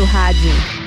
seu rádio.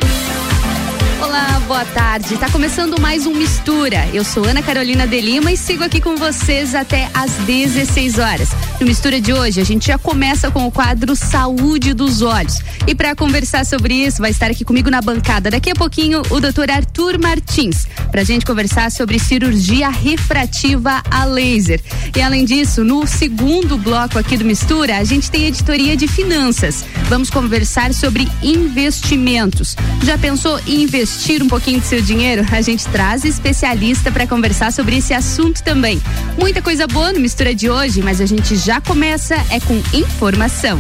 Olá, boa tarde. Tá começando mais um Mistura. Eu sou Ana Carolina de Lima e sigo aqui com vocês até às 16 horas. No Mistura de hoje, a gente já começa com o quadro Saúde dos Olhos. E para conversar sobre isso, vai estar aqui comigo na bancada daqui a pouquinho o Dr. Arthur Martins, pra gente conversar sobre cirurgia refrativa a laser. E além disso, no segundo bloco aqui do Mistura, a gente tem editoria de finanças. Vamos conversar sobre investimentos. Já pensou em investir um pouquinho do seu dinheiro? A gente traz especialista para conversar sobre esse assunto também. Muita coisa boa no Mistura de hoje, mas a gente já começa é com informação.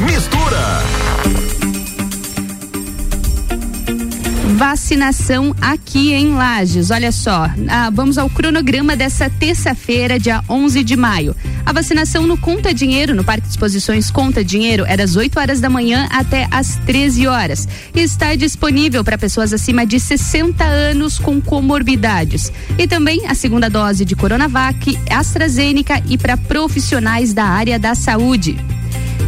Mistura. Vacinação aqui em Lages. Olha só, ah, vamos ao cronograma dessa terça-feira, dia 11 de maio. A vacinação no Conta Dinheiro, no Parque de Exposições Conta Dinheiro, é das 8 horas da manhã até às 13 horas. E está disponível para pessoas acima de 60 anos com comorbidades. E também a segunda dose de Coronavac, AstraZeneca e para profissionais da área da saúde.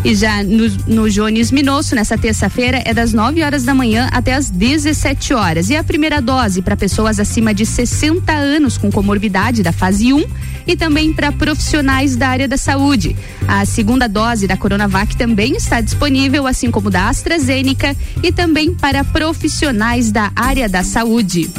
E já no, no Jones Minosso, nessa terça-feira, é das 9 horas da manhã até as 17 horas. E a primeira dose para pessoas acima de 60 anos com comorbidade da fase 1 e também para profissionais da área da saúde. A segunda dose da Coronavac também está disponível, assim como da AstraZeneca e também para profissionais da área da saúde.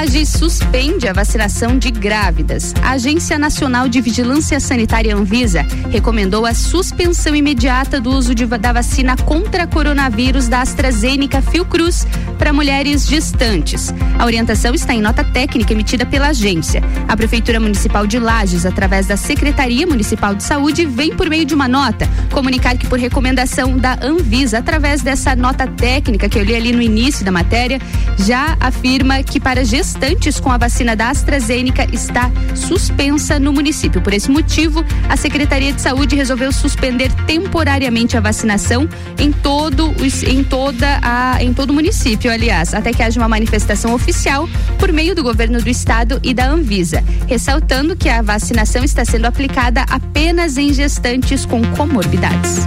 Laje suspende a vacinação de grávidas. A Agência Nacional de Vigilância Sanitária Anvisa recomendou a suspensão imediata do uso de, da vacina contra coronavírus da AstraZeneca Fiocruz para mulheres gestantes. A orientação está em nota técnica emitida pela agência. A Prefeitura Municipal de Lages, através da Secretaria Municipal de Saúde, vem por meio de uma nota comunicar que por recomendação da Anvisa, através dessa nota técnica que eu li ali no início da matéria, já afirma que para gestantes com a vacina da AstraZeneca está suspensa no município. Por esse motivo, a Secretaria de Saúde resolveu suspender temporariamente a vacinação em todo em toda a em todo o município, aliás, até que haja uma manifestação oficial por meio do governo do estado e da Anvisa, ressaltando que a vacinação está sendo aplicada apenas em gestantes com comorbidades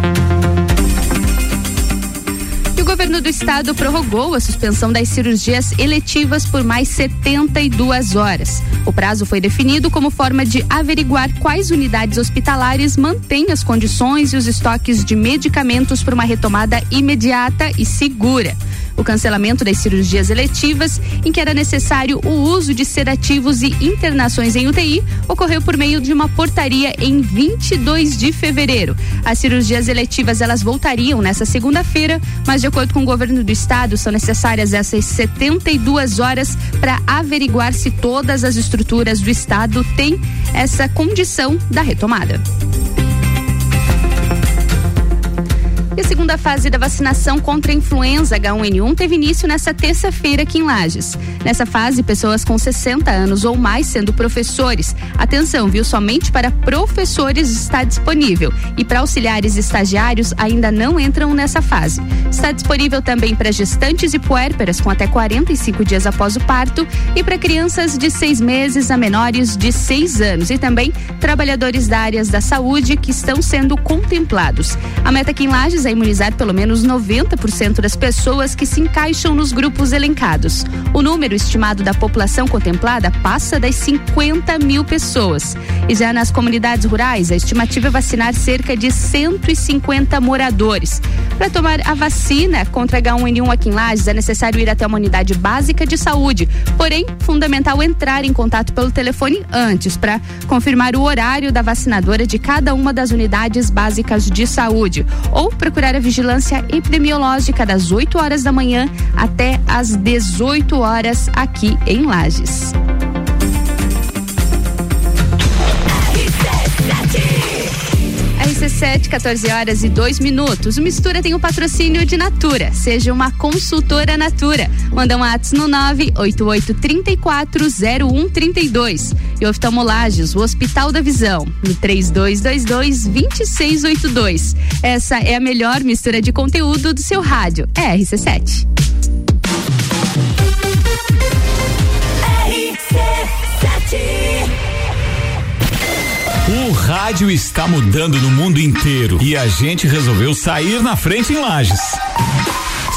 governo do estado prorrogou a suspensão das cirurgias eletivas por mais 72 horas. O prazo foi definido como forma de averiguar quais unidades hospitalares mantêm as condições e os estoques de medicamentos para uma retomada imediata e segura o cancelamento das cirurgias eletivas, em que era necessário o uso de sedativos e internações em UTI, ocorreu por meio de uma portaria em 22 de fevereiro. As cirurgias eletivas elas voltariam nessa segunda-feira, mas de acordo com o governo do estado, são necessárias essas 72 horas para averiguar se todas as estruturas do estado têm essa condição da retomada. E a segunda fase da vacinação contra a influenza H1N1 teve início nesta terça-feira aqui em Lages. Nessa fase, pessoas com 60 anos ou mais sendo professores. Atenção, viu? Somente para professores está disponível. E para auxiliares e estagiários ainda não entram nessa fase. Está disponível também para gestantes e puérperas com até 45 dias após o parto e para crianças de seis meses a menores de seis anos. E também trabalhadores da áreas da saúde que estão sendo contemplados. A meta aqui em Lages precisa imunizar pelo menos 90% das pessoas que se encaixam nos grupos elencados. O número estimado da população contemplada passa das 50 mil pessoas. E já nas comunidades rurais, a estimativa é vacinar cerca de 150 moradores. Para tomar a vacina contra H1N1 aqui em Lages, é necessário ir até uma unidade básica de saúde. Porém, fundamental entrar em contato pelo telefone antes para confirmar o horário da vacinadora de cada uma das unidades básicas de saúde. Ou procurar a vigilância epidemiológica das 8 horas da manhã até às 18 horas aqui em Lages. RC7, 14 horas e 2 minutos. O Mistura tem o patrocínio de Natura. Seja uma consultora Natura. Manda um ato no 988340132. E oftalmolages, o Hospital da Visão, no 3222-2682. Essa é a melhor mistura de conteúdo do seu rádio. É RC7. Rádio está mudando no mundo inteiro e a gente resolveu sair na frente em Lages.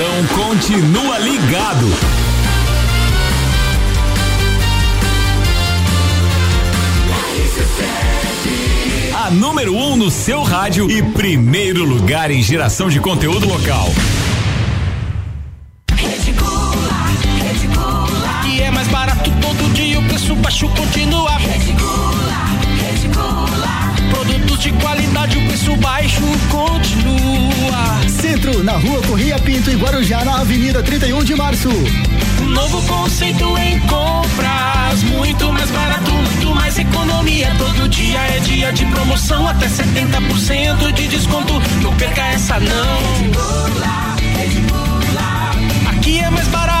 então continua ligado. A número 1 um no seu rádio e primeiro lugar em geração de conteúdo local. E é mais barato todo dia, o preço baixo continua. Produtos de qualidade, o preço baixo continua. Centro, na rua Corria Pinto e Guarujá, na Avenida 31 de Março. Um novo conceito em compras, muito mais barato, muito mais economia. Todo dia é dia de promoção, até 70% de desconto. Não perca essa não. Aqui é mais barato.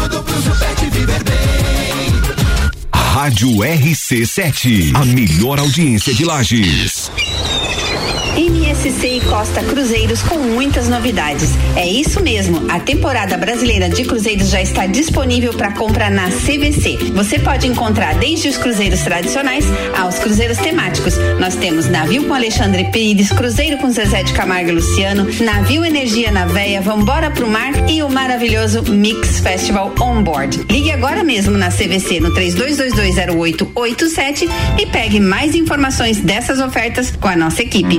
tudo pro seu pet viver bem. Rádio RC7, a melhor audiência de Lages. MSC e Costa Cruzeiros com muitas novidades. É isso mesmo, a temporada brasileira de cruzeiros já está disponível para compra na CVC. Você pode encontrar desde os cruzeiros tradicionais aos cruzeiros temáticos. Nós temos navio com Alexandre Pires, cruzeiro com Zezé de Camargo e Luciano, navio Energia na Veia, Vambora pro Mar e o maravilhoso Mix Festival On Board. Ligue agora mesmo na CVC no 32220887 e pegue mais informações dessas ofertas com a nossa equipe.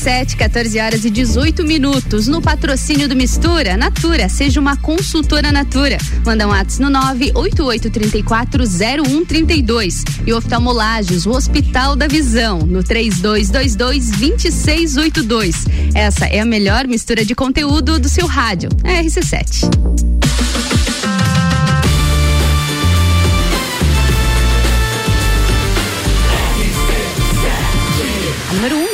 RC7, 14 horas e 18 minutos. No patrocínio do Mistura, Natura, seja uma consultora Natura. Manda um WhatsApp no 988340132. E oftalmolages, o Hospital da Visão, no 3222-2682. Essa é a melhor mistura de conteúdo do seu rádio. RC7.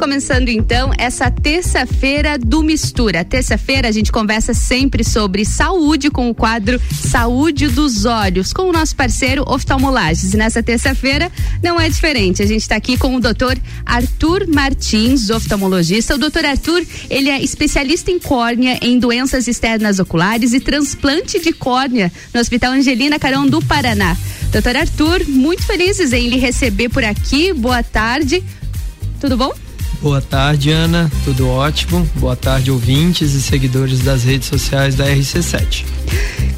Começando então essa terça-feira do Mistura. Terça-feira a gente conversa sempre sobre saúde com o quadro Saúde dos Olhos, com o nosso parceiro Oftalmolages. E nessa terça-feira não é diferente. A gente está aqui com o doutor Arthur Martins, oftalmologista. O doutor Arthur, ele é especialista em córnea, em doenças externas oculares e transplante de córnea no Hospital Angelina Carão do Paraná. Doutor Arthur, muito felizes em lhe receber por aqui. Boa tarde. Tudo bom? Boa tarde, Ana. Tudo ótimo. Boa tarde, ouvintes e seguidores das redes sociais da RC7.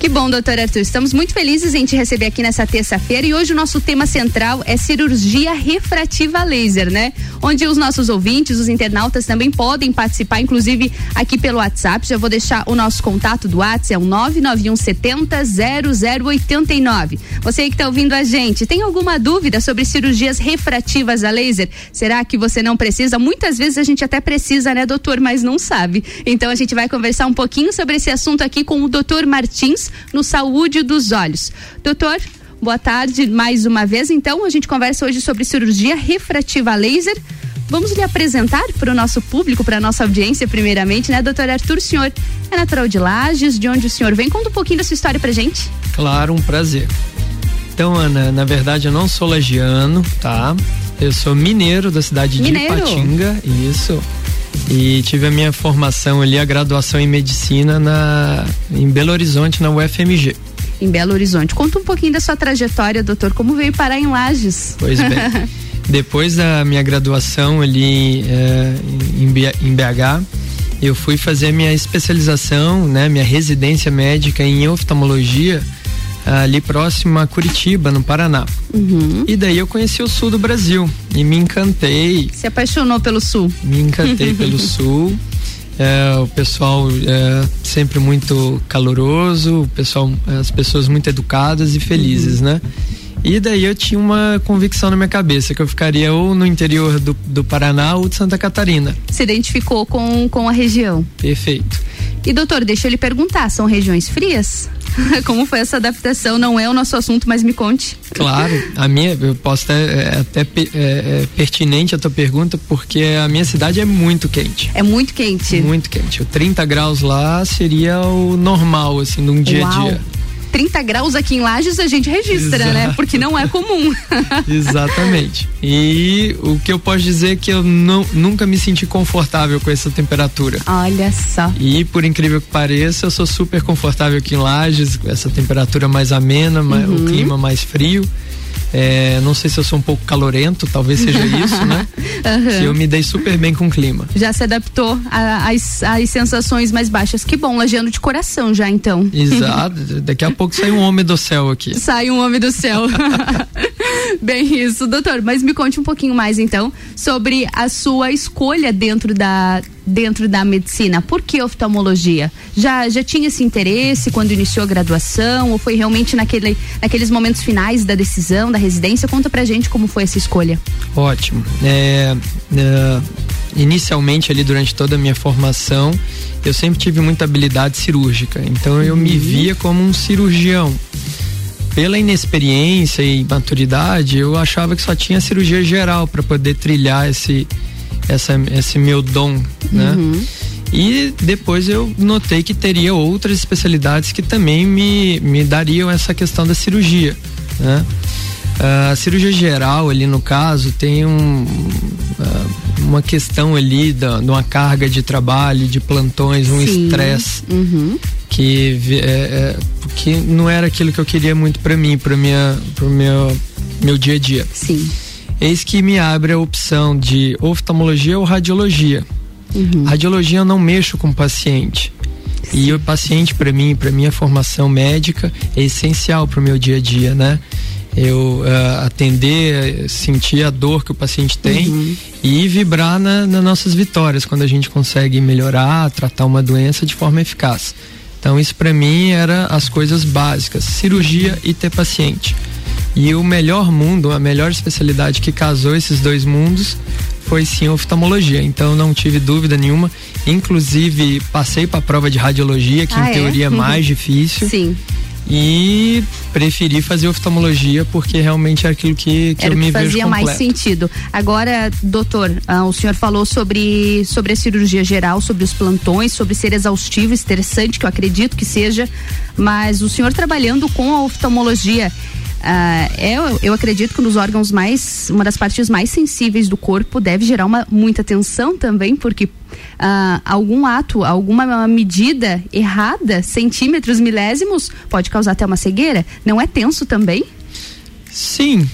Que bom, doutor Arthur. Estamos muito felizes em te receber aqui nessa terça-feira e hoje o nosso tema central é cirurgia refrativa laser, né? Onde os nossos ouvintes, os internautas também podem participar, inclusive aqui pelo WhatsApp. Já vou deixar o nosso contato do WhatsApp, é o 991700089. Você que está ouvindo a gente, tem alguma dúvida sobre cirurgias refrativas a laser? Será que você não precisa? Muitas vezes a gente até precisa, né, doutor, mas não sabe. Então a gente vai conversar um pouquinho sobre esse assunto aqui com o doutor Martins no Saúde dos Olhos. Doutor, boa tarde mais uma vez. Então, a gente conversa hoje sobre cirurgia refrativa laser. Vamos lhe apresentar para o nosso público, para a nossa audiência, primeiramente, né, doutor Arthur? O senhor é natural de Lages, de onde o senhor vem? Conta um pouquinho da sua história pra gente. Claro, um prazer. Então, Ana, na verdade eu não sou lagiano, tá? Eu sou mineiro da cidade mineiro. de Ipatinga, isso. E tive a minha formação ali, a graduação em medicina na, em Belo Horizonte, na UFMG. Em Belo Horizonte. Conta um pouquinho da sua trajetória, doutor. Como veio parar em Lages? Pois bem. Depois da minha graduação ali é, em BH, eu fui fazer minha especialização, né, minha residência médica em oftalmologia ali próximo a Curitiba, no Paraná. Uhum. E daí eu conheci o sul do Brasil e me encantei. Se apaixonou pelo sul? Me encantei pelo sul. É, o pessoal é, sempre muito caloroso, o pessoal, as pessoas muito educadas e felizes, uhum. né? E daí eu tinha uma convicção na minha cabeça que eu ficaria ou no interior do, do Paraná ou de Santa Catarina. Se identificou com, com a região? Perfeito. E doutor, deixa eu lhe perguntar, são regiões frias? Como foi essa adaptação? Não é o nosso assunto, mas me conte. Claro, a minha, eu posso até, é, até é, é, pertinente a tua pergunta, porque a minha cidade é muito quente. É muito quente? Muito quente. O 30 graus lá seria o normal, assim, num dia a dia. 30 graus aqui em Lages a gente registra, né? Exato. né? Porque não é comum. Exatamente. E o que eu posso dizer é que eu não, nunca me senti confortável com essa temperatura. Olha só. E por incrível que pareça, eu sou super confortável aqui em Lages, essa temperatura mais amena, uhum. o clima mais frio. É, não sei se eu sou um pouco calorento, talvez seja isso, né? Uhum. eu me dei super bem com o clima. Já se adaptou às sensações mais baixas. Que bom, lajeando de coração já então. Exato. Daqui a pouco sai um homem do céu aqui. Sai um homem do céu. bem isso, doutor. Mas me conte um pouquinho mais então sobre a sua escolha dentro da dentro da medicina? Por que oftalmologia? Já, já tinha esse interesse quando iniciou a graduação ou foi realmente naquele, naqueles momentos finais da decisão, da residência? Conta pra gente como foi essa escolha. Ótimo. É, é, inicialmente ali durante toda a minha formação, eu sempre tive muita habilidade cirúrgica, então eu uhum. me via como um cirurgião pela inexperiência e maturidade, eu achava que só tinha cirurgia geral para poder trilhar esse essa, esse meu dom, né? Uhum. E depois eu notei que teria outras especialidades que também me, me dariam essa questão da cirurgia, né? Uh, a cirurgia geral ali no caso tem um, uh, uma questão ali da, de uma carga de trabalho, de plantões, um estresse uhum. que é, é, que não era aquilo que eu queria muito para mim, para minha, para meu meu dia a dia. Sim eis que me abre a opção de oftalmologia ou radiologia. Uhum. Radiologia eu não mexo com o paciente. Sim. E o paciente, para mim, para minha formação médica, é essencial para o meu dia a dia, né? Eu uh, atender, sentir a dor que o paciente tem uhum. e vibrar na, nas nossas vitórias quando a gente consegue melhorar, tratar uma doença de forma eficaz. Então isso para mim era as coisas básicas, cirurgia e ter paciente. E o melhor mundo, a melhor especialidade que casou esses dois mundos foi sim a oftalmologia. Então não tive dúvida nenhuma. Inclusive passei para a prova de radiologia, que ah, em é? teoria é mais difícil. Sim e preferi fazer oftalmologia porque realmente é aquilo que, que Era eu me que vejo fazia mais sentido. Agora, doutor, ah, o senhor falou sobre, sobre a cirurgia geral, sobre os plantões, sobre ser exaustivo, estressante, que eu acredito que seja, mas o senhor trabalhando com a oftalmologia, Eu, eu acredito que nos órgãos mais, uma das partes mais sensíveis do corpo deve gerar uma muita tensão também, porque uh, algum ato, alguma medida errada, centímetros, milésimos, pode causar até uma cegueira. Não é tenso também? Sim,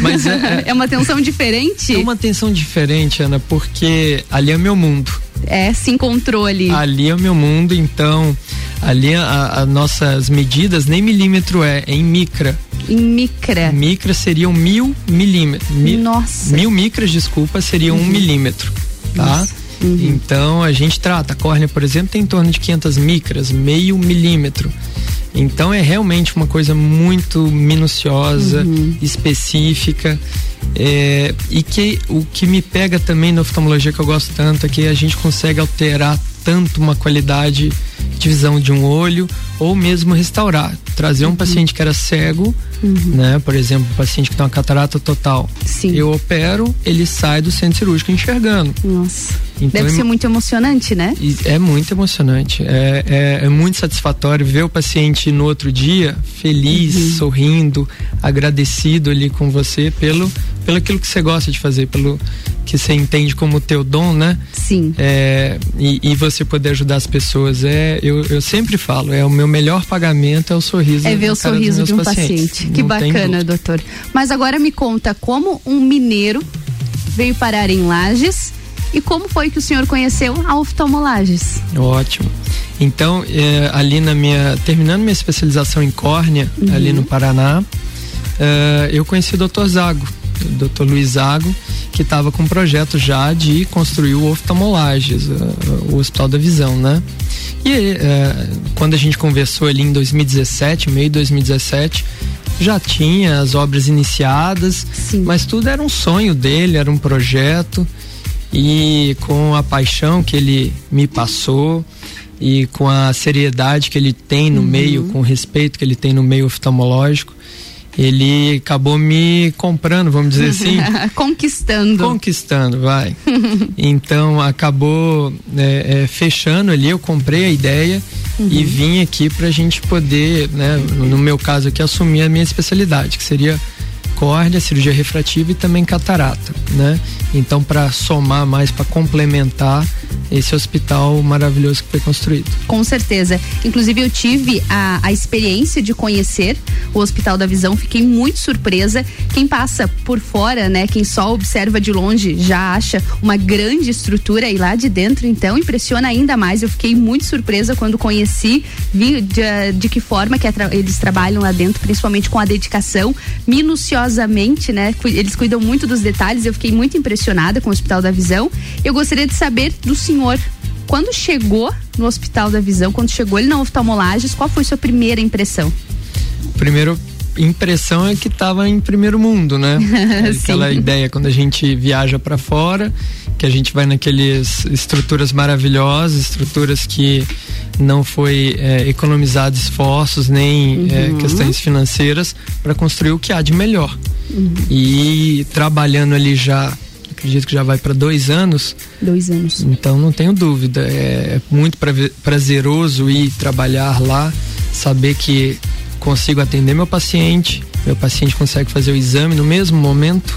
mas é, é, é, uma tensão diferente? É uma tensão diferente, Ana, porque ali é meu mundo. É, se encontrou ali. Ali é o meu mundo, então ali as nossas medidas nem milímetro é, é em micra. Em micra. Micra seriam mil milímetros. Mil, Nossa. Mil micras, desculpa, seriam uhum. um milímetro, tá? Uhum. Então a gente trata. A córnea, por exemplo, tem em torno de 500 micras, meio milímetro. Então é realmente uma coisa muito minuciosa, uhum. específica. É, e que o que me pega também na oftalmologia que eu gosto tanto é que a gente consegue alterar tanto uma qualidade de visão de um olho ou mesmo restaurar, trazer um uhum. paciente que era cego, uhum. né, por exemplo, um paciente que tem uma catarata total. Sim. Eu opero, ele sai do centro cirúrgico enxergando. Nossa. Então, Deve ser muito emocionante, né? É muito emocionante. É, é, é, muito satisfatório ver o paciente no outro dia feliz, uhum. sorrindo, agradecido ali com você pelo, pelo aquilo que você gosta de fazer, pelo que você entende como teu dom, né? Sim. É, e, e, você poder ajudar as pessoas. É, eu, eu sempre falo, é o meu melhor pagamento é o sorriso. É ver o sorriso de um pacientes. paciente. Que Não bacana, doutor. Mas agora me conta como um mineiro veio parar em Lages e como foi que o senhor conheceu a oftalmolages? Ótimo. Então, é, ali na minha. Terminando minha especialização em córnea, uhum. ali no Paraná, é, eu conheci o Dr. Zago, o Dr. Luiz Zago, que estava com um projeto já de construir o oftalmolages, o Hospital da Visão, né? E é, quando a gente conversou ali em 2017, meio de 2017, já tinha as obras iniciadas, Sim. mas tudo era um sonho dele, era um projeto. E com a paixão que ele me passou e com a seriedade que ele tem no uhum. meio, com o respeito que ele tem no meio oftalmológico, ele acabou me comprando, vamos dizer assim. Conquistando. Conquistando, vai. então acabou é, é, fechando ali, eu comprei a ideia uhum. e vim aqui para a gente poder, né, no meu caso aqui, assumir a minha especialidade, que seria córnea, cirurgia refrativa e também catarata, né? Então, para somar mais, para complementar esse hospital maravilhoso que foi construído. Com certeza. Inclusive, eu tive a, a experiência de conhecer o Hospital da Visão, fiquei muito surpresa. Quem passa por fora, né? Quem só observa de longe já acha uma grande estrutura e lá de dentro, então, impressiona ainda mais. Eu fiquei muito surpresa quando conheci, vi de, de que forma que eles trabalham lá dentro, principalmente com a dedicação minuciosamente, né? Eles cuidam muito dos detalhes. Eu fiquei muito impressionada com o Hospital da Visão. Eu gostaria de saber do senhor quando chegou no Hospital da Visão, quando chegou ele na oftalmolages, qual foi sua primeira impressão? Primeiro impressão é que estava em primeiro mundo, né? Aquela ideia quando a gente viaja para fora, que a gente vai naqueles estruturas maravilhosas, estruturas que não foi é, economizado esforços nem é, uhum. é, questões financeiras para construir o que há de melhor. Uhum. E trabalhando ali já acredito que já vai para dois anos. Dois anos. Então não tenho dúvida. É, muito prazeroso ir trabalhar lá, saber que consigo atender meu paciente, meu paciente consegue fazer o exame no mesmo momento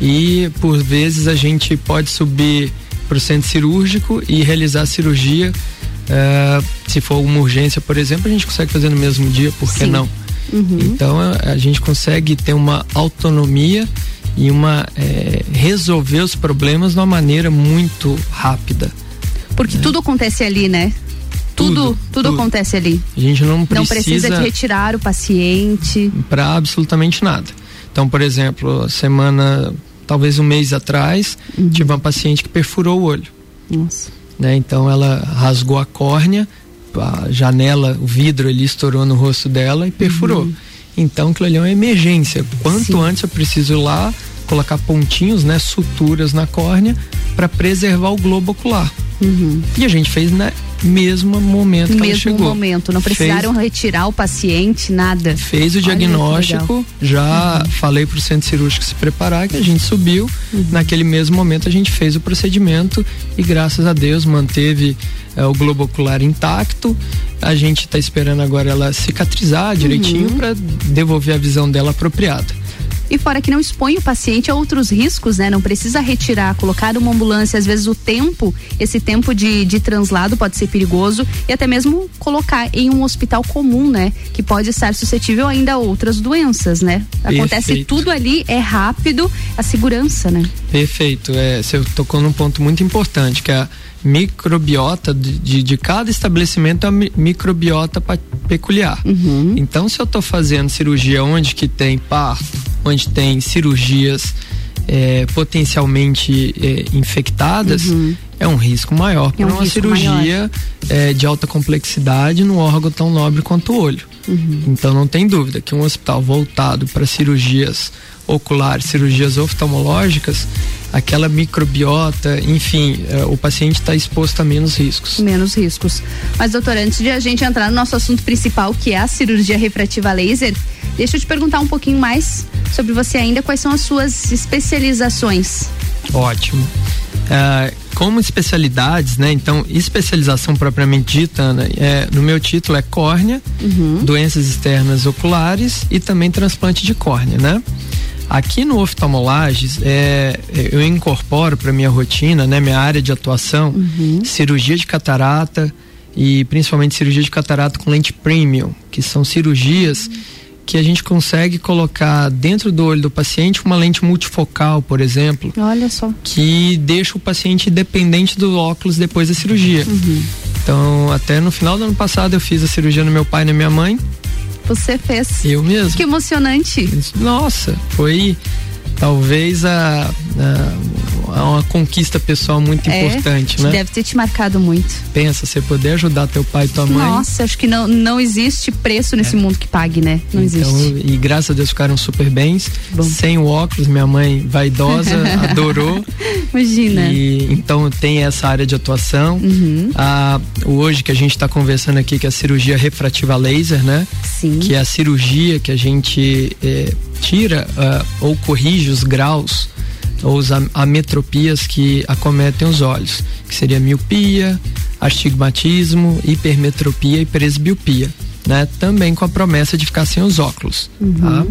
e por vezes a gente pode subir para o centro cirúrgico e realizar a cirurgia. Uh, se for uma urgência, por exemplo, a gente consegue fazer no mesmo dia, por que Sim. não? Uhum. Então a, a, gente consegue ter uma autonomia e uma é, resolver os problemas de uma maneira muito rápida. Porque né? tudo acontece ali, né? Tudo, tudo, acontece ali. A gente não precisa. Não precisa de retirar o paciente. Para absolutamente nada. Então, por exemplo, semana, talvez um mês atrás, uhum. tive uma paciente que perfurou o olho. Nossa. Né? Então ela rasgou a córnea, a janela, o vidro ali estourou no rosto dela e perfurou. Uhum. Então aquilo ali é uma emergência. Quanto Sim. antes eu preciso ir lá colocar pontinhos, né, suturas na córnea para preservar o globo ocular. Uhum. E a gente fez né, mesmo momento que mesmo momento, não precisaram fez, retirar o paciente, nada. Fez o diagnóstico, já uhum. falei para o centro cirúrgico se preparar, que a gente subiu. Uhum. Naquele mesmo momento a gente fez o procedimento e graças a Deus manteve é, o globo ocular intacto. A gente está esperando agora ela cicatrizar direitinho uhum. para devolver a visão dela apropriada. E fora que não expõe o paciente a outros riscos, né? Não precisa retirar, colocar uma ambulância, às vezes o tempo, esse tempo de, de translado pode ser perigoso e até mesmo colocar em um hospital comum, né? Que pode estar suscetível ainda a outras doenças, né? Acontece Perfeito. tudo ali, é rápido, a segurança, né? Perfeito. É, você tocou num ponto muito importante, que é a microbiota de, de, de, cada estabelecimento é uma microbiota peculiar. Uhum. Então, se eu estou fazendo cirurgia onde que tem parto, onde tem cirurgias é, potencialmente é, infectadas, uhum. é um risco maior para é um uma cirurgia é, de alta complexidade no órgão tão nobre quanto o olho. Uhum. Então, não tem dúvida que um hospital voltado para cirurgias oculares, cirurgias oftalmológicas, aquela microbiota, enfim, é, o paciente está exposto a menos riscos. Menos riscos. Mas, doutor, antes de a gente entrar no nosso assunto principal, que é a cirurgia refrativa laser, deixa eu te perguntar um pouquinho mais sobre você ainda, quais são as suas especializações? Ótimo. Uh, como especialidades, né? Então, especialização propriamente dita, Ana, é, no meu título é córnea, uhum. doenças externas oculares e também transplante de córnea, né? Aqui no oftalmolages, é, eu incorporo para minha rotina, né, minha área de atuação, uhum. cirurgia de catarata e principalmente cirurgia de catarata com lente premium, que são cirurgias que a gente consegue colocar dentro do olho do paciente uma lente multifocal, por exemplo. Olha só. Que deixa o paciente independente do óculos depois da cirurgia. Uhum. Então, até no final do ano passado eu fiz a cirurgia no meu pai e na minha mãe você fez. Eu mesmo. Que emocionante. Nossa, foi talvez a, a, uma conquista pessoal muito é, importante, né? Deve ter te marcado muito. Pensa, você poder ajudar teu pai e tua mãe. Nossa, acho que não, não existe preço nesse é. mundo que pague, né? Não então, existe. E graças a Deus ficaram super bens. Bom. Sem o óculos, minha mãe vaidosa, adorou. Imagina. E, então tem essa área de atuação. Uhum. A, hoje que a gente está conversando aqui, que é a cirurgia refrativa laser, né? Sim. Que é a cirurgia que a gente é, tira uh, ou corrige os graus ou as ametropias que acometem os olhos, que seria miopia, astigmatismo, hipermetropia e presbiopia, né? Também com a promessa de ficar sem os óculos, uhum. tá?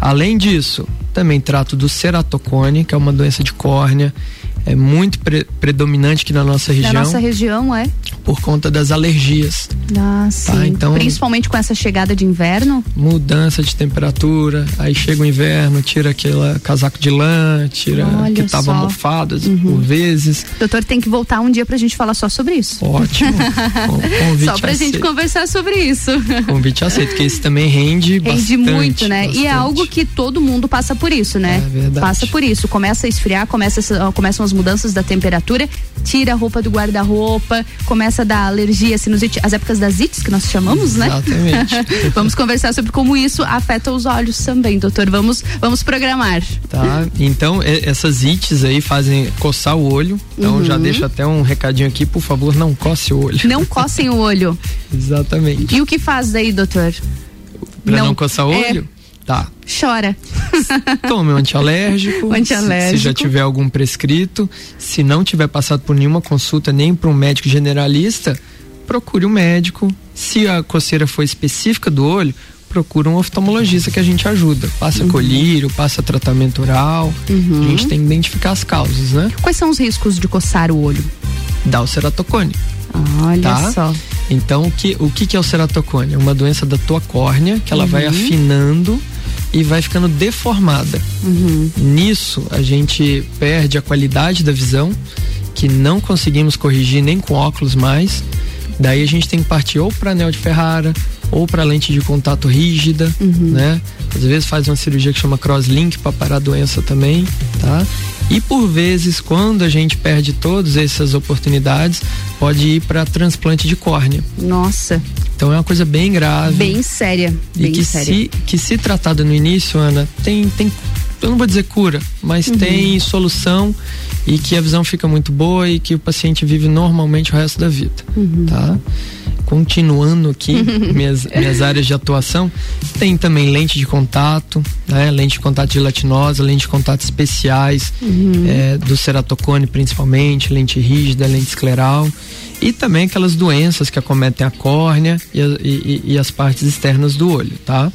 Além disso, também trato do ceratocone, que é uma doença de córnea, é muito pre predominante aqui na nossa região. Na nossa região, é? Por conta das alergias. Ah, tá? sim. Tá? Então, Principalmente com essa chegada de inverno? Mudança de temperatura, aí chega o inverno, tira aquele casaco de lã, tira Olha que tava só. mofado uhum. por vezes. Doutor, tem que voltar um dia pra gente falar só sobre isso. Ótimo. Convite só pra aceito. gente conversar sobre isso. Convite aceito, porque isso também rende, rende bastante. Rende muito, né? Bastante. E é algo que todo mundo passa por isso, né? É verdade. Passa por isso. Começa a esfriar, começa, começam as mudanças da temperatura, tira a roupa do guarda-roupa, começa a dar alergia, sinusite, as épocas das ites que nós chamamos, né? Exatamente. vamos conversar sobre como isso afeta os olhos também, doutor. Vamos, vamos programar. Tá. Então, essas ites aí fazem coçar o olho. Então, uhum. já deixa até um recadinho aqui, por favor, não coce o olho. Não cocem o olho. Exatamente. E o que faz daí, doutor? Pra não, não coçar o é... Tá. Chora. Tome um antialérgico. Antialérgico. Se, se, já tiver algum prescrito. Se não tiver passado por nenhuma consulta, nem para um médico generalista, procure um médico. Se a coceira for específica do olho, procure um oftalmologista que a gente ajuda. Passa uhum. colírio, passa tratamento oral. Uhum. A gente tem que identificar as causas, né? Quais são os riscos de coçar o olho? Dá o ceratocone. Olha tá? só. Então, o que, o que, que é o ceratocone? É uma doença da tua córnea que ela uhum. vai afinando e vai ficando deformada. Uhum. Nisso, a gente perde a qualidade da visão, que não conseguimos corrigir nem com óculos mais. Daí a gente tem que partir ou para anel de Ferrara ou para lente de contato rígida, Uhum. né? Às vezes faz uma cirurgia que chama crosslink para parar a doença também, tá? E por vezes, quando a gente perde todas essas oportunidades, pode ir para transplante de córnea. Nossa. Então é uma coisa bem grave. Bem séria. E Bem que séria. se, que se tratada no início, Ana, tem, tem, eu não vou dizer cura, mas Uhum. tem solução e que a visão fica muito boa e que o paciente vive normalmente o resto da vida, Uhum. tá? Continuando aqui minhas, minhas áreas de atuação, tem também lente de contato, né? Lente de contato gelatinosa, lente de contato especiais, Uhum. é, do ceratocone principalmente, lente rígida, lente escleral e também aquelas doenças que acometem a córnea e, e- e as partes externas do olho, tá?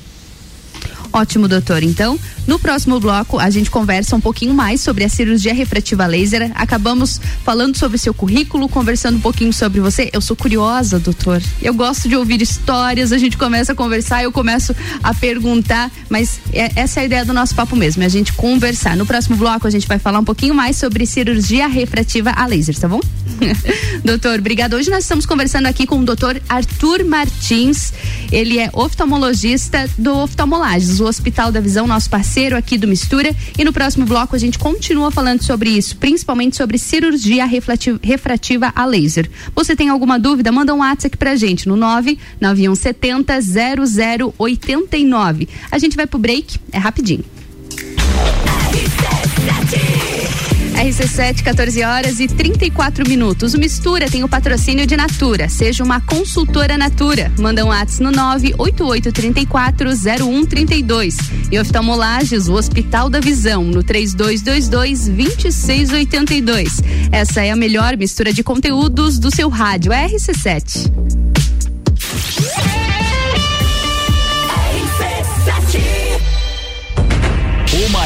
Ótimo, doutor. Então, no próximo bloco, a gente conversa um pouquinho mais sobre a cirurgia refrativa laser. Acabamos falando sobre seu currículo, conversando um pouquinho sobre você. Eu sou curiosa, doutor. Eu gosto de ouvir histórias, a gente começa a conversar, eu começo a perguntar, mas é- essa é a ideia do nosso papo mesmo, é a gente conversar. No próximo bloco, a gente vai falar um pouquinho mais sobre cirurgia refrativa a laser, tá bom? doutor, obrigado. Hoje nós estamos conversando aqui com o doutor Arthur Martins. Ele é oftalmologista do O Hospital da Visão, nosso parceiro aqui do Mistura. E no próximo bloco a gente continua falando sobre isso, principalmente sobre cirurgia refrativa a laser. Você tem alguma dúvida? Manda um WhatsApp pra gente no 99170 0089. A gente vai pro break, é rapidinho. RC7, 14 horas e 34 minutos. O Mistura tem o patrocínio de Natura. Seja uma consultora Natura. Manda um WhatsApp no 988340132. E oftalmolages, o Hospital da Visão, no 3222-2682. Essa é a melhor mistura de conteúdos do seu rádio RC7.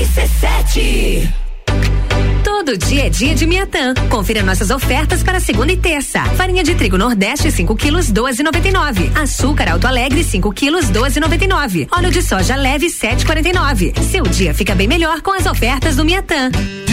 RC7. Todo dia é dia de Miatã. Confira nossas ofertas para segunda e terça. Farinha de trigo Nordeste 5 quilos 12,99. Açúcar Alto Alegre 5 quilos 12,99. Óleo de soja leve 7,49. Seu dia fica bem melhor com as ofertas do Miatã.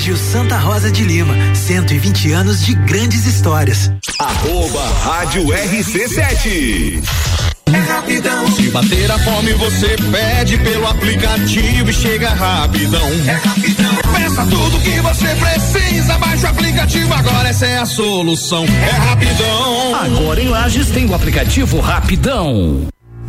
Colégio Santa Rosa de Lima, 120 anos de grandes histórias. Arroba Rádio RC7. É rapidão. Se bater a fome, você pede pelo aplicativo e chega rapidão. É rapidão. Peça tudo que você precisa, baixa o aplicativo agora, essa é a solução. É rapidão. Agora em Lages tem o aplicativo Rapidão.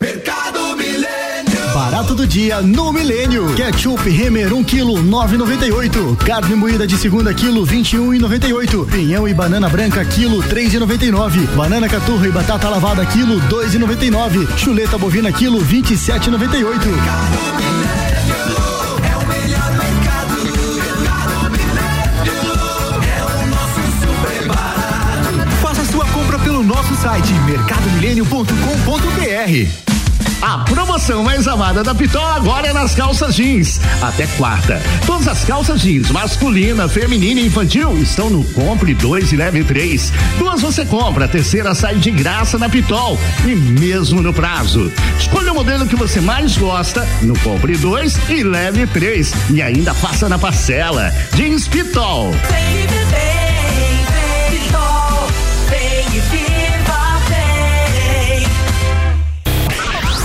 Mercado Milênio. Barato do dia no Milênio. Ketchup Remer 1 kg 9,98. Carne moída de segunda quilo 21,98. Pinhão e banana branca quilo 3,99. Banana caturra e batata lavada quilo 2,99. Chuleta bovina quilo 27,98. Faça site mercadomilênio.com.br. A promoção mais amada da Pitol agora é nas calças jeans. Até quarta. Todas as calças jeans, masculina, feminina e infantil, estão no Compre 2 e Leve 3. Duas você compra, a terceira sai de graça na Pitol e mesmo no prazo. Escolha o modelo que você mais gosta no Compre 2 e Leve 3. E ainda faça na parcela. Jeans Pitol.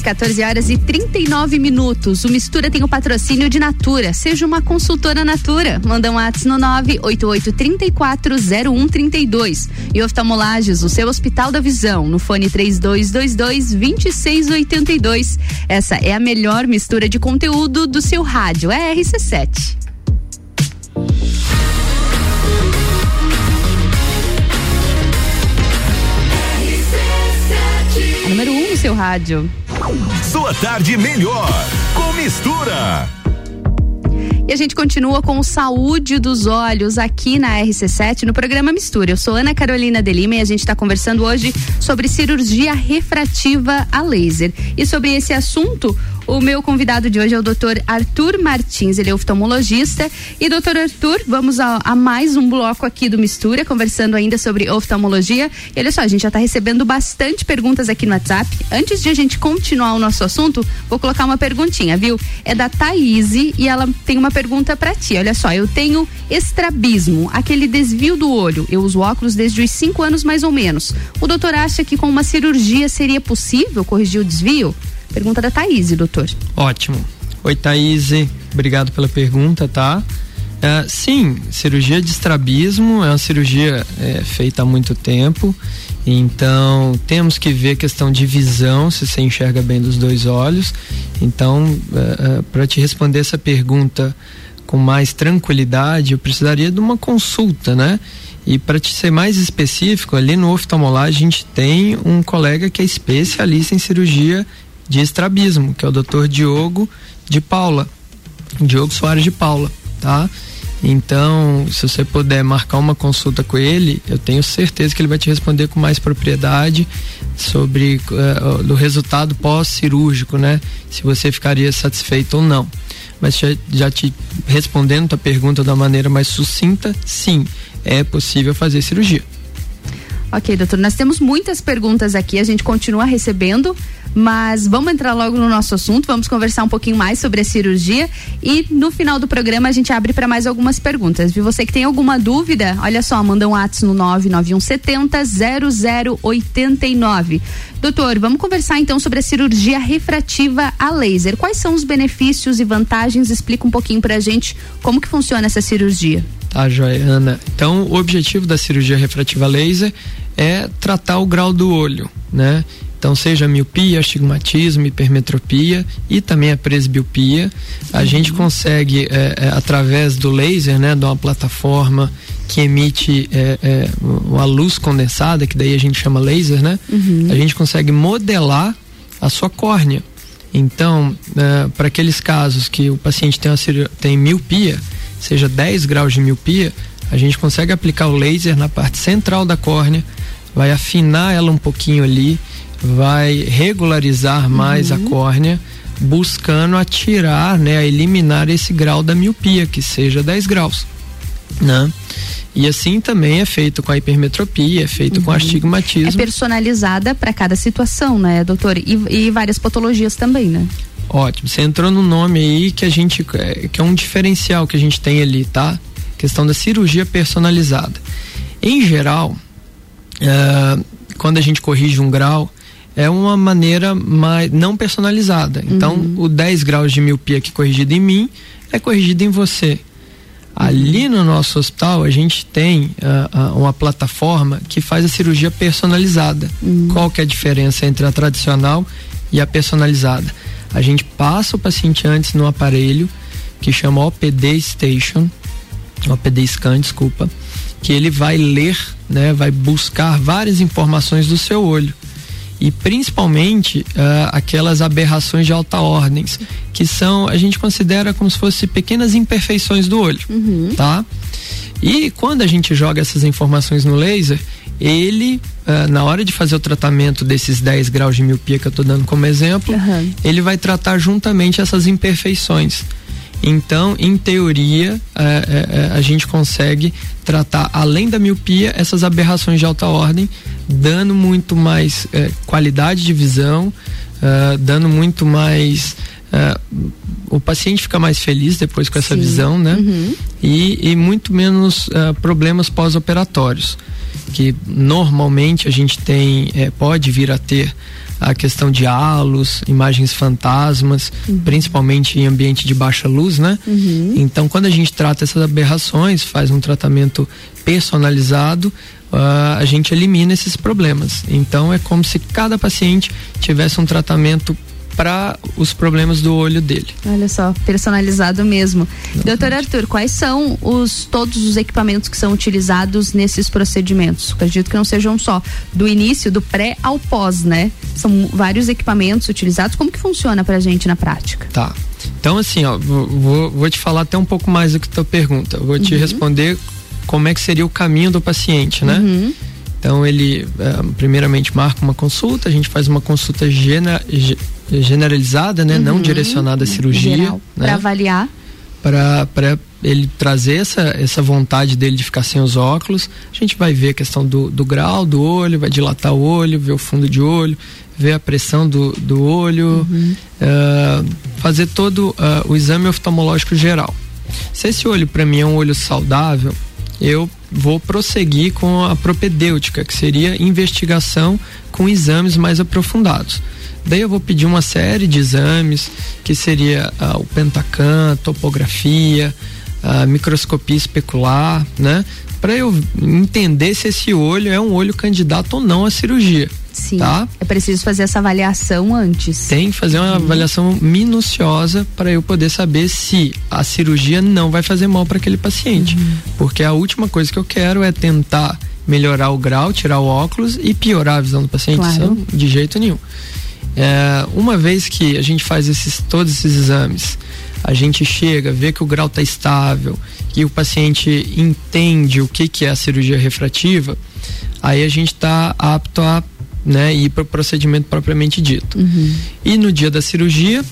14 horas e 39 minutos. O Mistura tem o patrocínio de Natura. Seja uma consultora Natura. Manda um WhatsApp no 988340132. E oftalmolages, o seu Hospital da Visão, no fone 3222-2682. Essa é a melhor mistura de conteúdo do seu rádio. É RC7. Seu rádio. Sua tarde melhor com mistura. E a gente continua com Saúde dos Olhos aqui na RC7 no programa Mistura. Eu sou Ana Carolina de Lima e a gente está conversando hoje sobre cirurgia refrativa a laser. E sobre esse assunto, o meu convidado de hoje é o Dr. Arthur Martins, ele é oftalmologista. E doutor Arthur, vamos a, a, mais um bloco aqui do Mistura, conversando ainda sobre oftalmologia. E olha só, a gente já está recebendo bastante perguntas aqui no WhatsApp. Antes de a gente continuar o nosso assunto, vou colocar uma perguntinha, viu? É da Thaís e ela tem uma pergunta para ti. Olha só, eu tenho estrabismo, aquele desvio do olho. Eu uso óculos desde os 5 anos mais ou menos. O doutor acha que com uma cirurgia seria possível corrigir o desvio? Pergunta da Thaís, doutor. Ótimo. Oi, Thaís. Obrigado pela pergunta, tá? É, sim, cirurgia de estrabismo é uma cirurgia é, feita há muito tempo, então temos que ver a questão de visão, se você enxerga bem dos dois olhos. Então, é, para te responder essa pergunta com mais tranquilidade, eu precisaria de uma consulta, né? E para te ser mais específico, ali no oftalmolagem a gente tem um colega que é especialista em cirurgia de estrabismo, que é o Dr. Diogo de Paula, Diogo Soares de Paula, tá? Então, se você puder marcar uma consulta com ele, eu tenho certeza que ele vai te responder com mais propriedade sobre uh, do resultado pós-cirúrgico, né? Se você ficaria satisfeito ou não. Mas já, já te respondendo a pergunta da maneira mais sucinta, sim, é possível fazer cirurgia. Ok, doutor, nós temos muitas perguntas aqui, a gente continua recebendo, mas vamos entrar logo no nosso assunto, vamos conversar um pouquinho mais sobre a cirurgia e no final do programa a gente abre para mais algumas perguntas. Viu? Você que tem alguma dúvida, olha só, manda um WhatsApp no 99170 0089. Doutor, vamos conversar então sobre a cirurgia refrativa a laser. Quais são os benefícios e vantagens? Explica um pouquinho pra gente como que funciona essa cirurgia. Tá, joia, Ana. Então, o objetivo da cirurgia refrativa laser é tratar o grau do olho, né? Então, seja miopia, astigmatismo, hipermetropia e também a presbiopia. A gente consegue, é, é, através do laser, né, de uma plataforma que emite é, é, uma luz condensada, que daí a gente chama laser, né? Uhum. A gente consegue modelar a sua córnea. Então, é, para aqueles casos que o paciente tem, uma, tem miopia, seja 10 graus de miopia, a gente consegue aplicar o laser na parte central da córnea, vai afinar ela um pouquinho ali, vai regularizar mais a córnea, buscando atirar, né, a eliminar esse grau da miopia, que seja 10 graus, né? E assim também é feito com a hipermetropia, é feito com É astigmatismo. personalizada para cada situação, né, doutor? E, e várias patologias também, né? Ótimo. Você entrou no nome aí que a gente é, que é um diferencial que a gente tem ali, tá? Questão da cirurgia personalizada. Em geral, é, quando a gente corrige um grau, é uma maneira mais não personalizada. Então, o 10 graus de miopia que é corrigido em mim é corrigido em você. Ali no nosso hospital a gente tem ah, ah, uma plataforma que faz a cirurgia personalizada. Qual que é a diferença entre a tradicional e a personalizada? A gente passa o paciente antes no aparelho que chama OPD Station, OPD Scan, desculpa, que ele vai ler, né, vai buscar várias informações do seu olho e principalmente ah, aquelas aberrações de alta ordem, que são a gente considera como se fossem pequenas imperfeições do olho, tá? E quando a gente joga essas informações no laser, ele ah, na hora de fazer o tratamento desses 10 graus de miopia que eu estou dando como exemplo, ele vai tratar juntamente essas imperfeições. Então, em teoria, eh, eh, eh, a gente consegue tratar, além da miopia, essas aberrações de alta ordem, dando muito mais eh, qualidade de visão, ah, dando muito mais. ah, o paciente fica mais feliz depois com essa Sim. visão, né? Uhum. E, e muito menos problemas pós-operatórios. Que normalmente a gente tem, pode vir a ter a questão de halos, imagens fantasmas, principalmente em ambiente de baixa luz, né? Então, quando a gente trata essas aberrações, faz um tratamento personalizado, ah, a gente elimina esses problemas. Então, é como se cada paciente tivesse um tratamento para os problemas do olho dele. Olha só, personalizado mesmo. Doutor Arthur, quais são os todos os equipamentos que são utilizados nesses procedimentos? Acredito que não sejam só do início, do pré ao pós, né? São vários equipamentos utilizados. Como que funciona pra gente na prática? Tá. Então, assim, ó, vou, vou- te falar até um pouco mais do que tua pergunta. Vou te responder como é que seria o caminho do paciente, né? Então, ele, eh, primeiramente, marca uma consulta, a gente faz uma consulta gena- ge- generalizada, né? Não direcionada à cirurgia, Geral, né? Pra avaliar. para ele trazer essa, essa vontade dele de ficar sem os óculos. A gente vai ver a questão do, do grau do olho, vai dilatar o olho, ver o fundo de olho, ver a pressão do, do olho, ah, fazer todo ah, o exame oftalmológico geral. Se esse olho para mim é um olho saudável, eu vou prosseguir com a propedêutica, que seria investigação com exames mais aprofundados. Daí eu vou pedir uma série de exames, que seria ah, o pentacam, topografia, a microscopia especular, né? Para eu entender se esse olho é um olho candidato ou não à cirurgia. Sim. Tá? É preciso fazer essa avaliação antes. Tem que fazer uma avaliação minuciosa para eu poder saber se a cirurgia não vai fazer mal para aquele paciente. Porque a última coisa que eu quero é tentar melhorar o grau, tirar o óculos e piorar a visão do paciente. Claro. De jeito nenhum. É, uma vez que a gente faz esses, todos esses exames, a gente chega, vê que o grau está estável, que o paciente entende o que, que é a cirurgia refrativa, aí a gente está apto a né, ir para o procedimento propriamente dito. E no dia da cirurgia,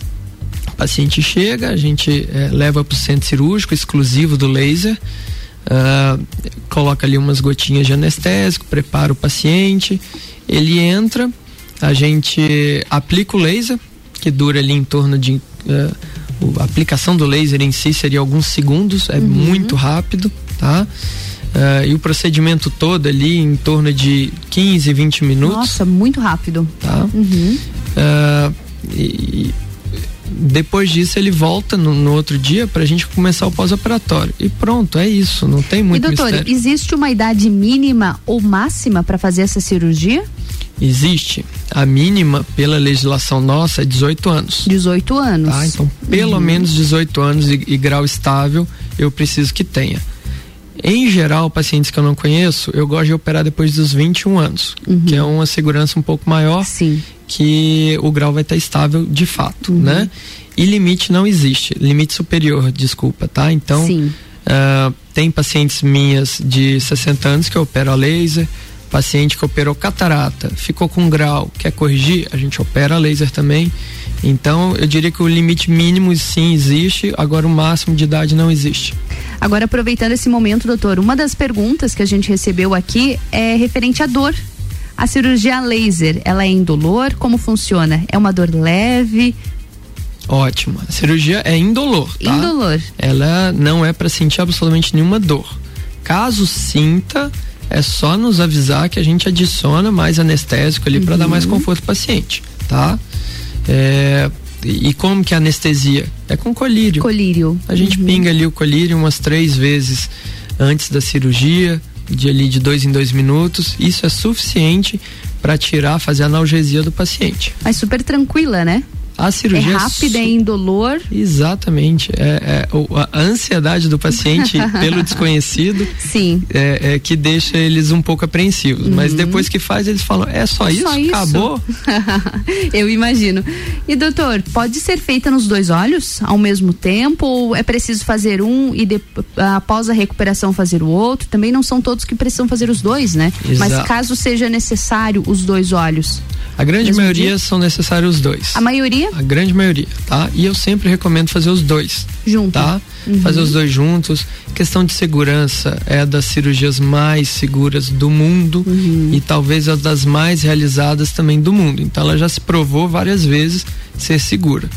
o paciente chega, a gente eh, leva para o centro cirúrgico exclusivo do laser, ah, coloca ali umas gotinhas de anestésico, prepara o paciente, ele entra, a gente aplica o laser, que dura ali em torno de. o- a aplicação do laser em si seria alguns segundos, é muito rápido, tá? Ah, e o procedimento todo ali em torno de 15, 20 minutos. Nossa, muito rápido. Tá? Uhum. Ah, e, e depois disso ele volta no, no outro dia pra gente começar o pós-operatório. E pronto, é isso, não tem E muito doutor, mistério. existe uma idade mínima ou máxima para fazer essa cirurgia? Existe. A mínima pela legislação nossa é 18 anos. 18 anos. Tá? Então, pelo menos 18 anos e, e grau estável eu preciso que tenha. Em geral, pacientes que eu não conheço, eu gosto de operar depois dos 21 anos, que é uma segurança um pouco maior, que o grau vai estar estável de fato, né? E limite não existe, limite superior, desculpa, tá? Então, Sim. ah, tem pacientes minhas de 60 anos que eu opero a laser, Paciente que operou catarata, ficou com grau, quer corrigir, a gente opera laser também. Então, eu diria que o limite mínimo sim existe, agora o máximo de idade não existe. Agora, aproveitando esse momento, doutor, uma das perguntas que a gente recebeu aqui é referente à dor. A cirurgia laser, ela é indolor? Como funciona? É uma dor leve? Ótimo. A cirurgia é indolor, tá? Indolor. Ela não é para sentir absolutamente nenhuma dor. Caso sinta, é só nos avisar que a gente adiciona mais anestésico ali uhum. para dar mais conforto ao paciente, tá? É, e como que é a anestesia? É com colírio. Colírio. A gente uhum. pinga ali o colírio umas três vezes antes da cirurgia, de ali de dois em dois minutos. Isso é suficiente para tirar, fazer a analgesia do paciente. Mas super tranquila, né? A cirurgia é rápida, é indolor. Exatamente. É, é, a ansiedade do paciente pelo desconhecido Sim. É, é, que deixa eles um pouco apreensivos. Uhum. Mas depois que faz, eles falam: é só, isso? só isso? Acabou? Eu imagino. E doutor, pode ser feita nos dois olhos ao mesmo tempo? Ou é preciso fazer um e de, após a recuperação fazer o outro? Também não são todos que precisam fazer os dois, né? Exato. Mas caso seja necessário os dois olhos. A grande maioria dia? são necessários os dois. A maioria? A grande maioria, tá? E eu sempre recomendo fazer os dois. Junto. Tá? Uhum. Fazer os dois juntos. Questão de segurança é das cirurgias mais seguras do mundo uhum. e talvez a das mais realizadas também do mundo. Então ela já se provou várias vezes ser segura.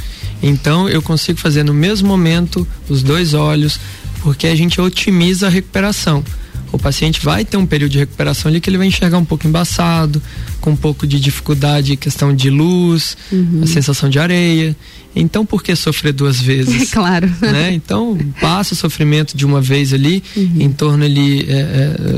Então eu consigo fazer no mesmo momento os dois olhos, porque a gente otimiza a recuperação o paciente vai ter um período de recuperação ali que ele vai enxergar um pouco embaçado, com um pouco de dificuldade, questão de luz, uhum. a sensação de areia. Então, por que sofrer duas vezes? É claro. Né? Então, passa o sofrimento de uma vez ali, uhum. em torno ali, é,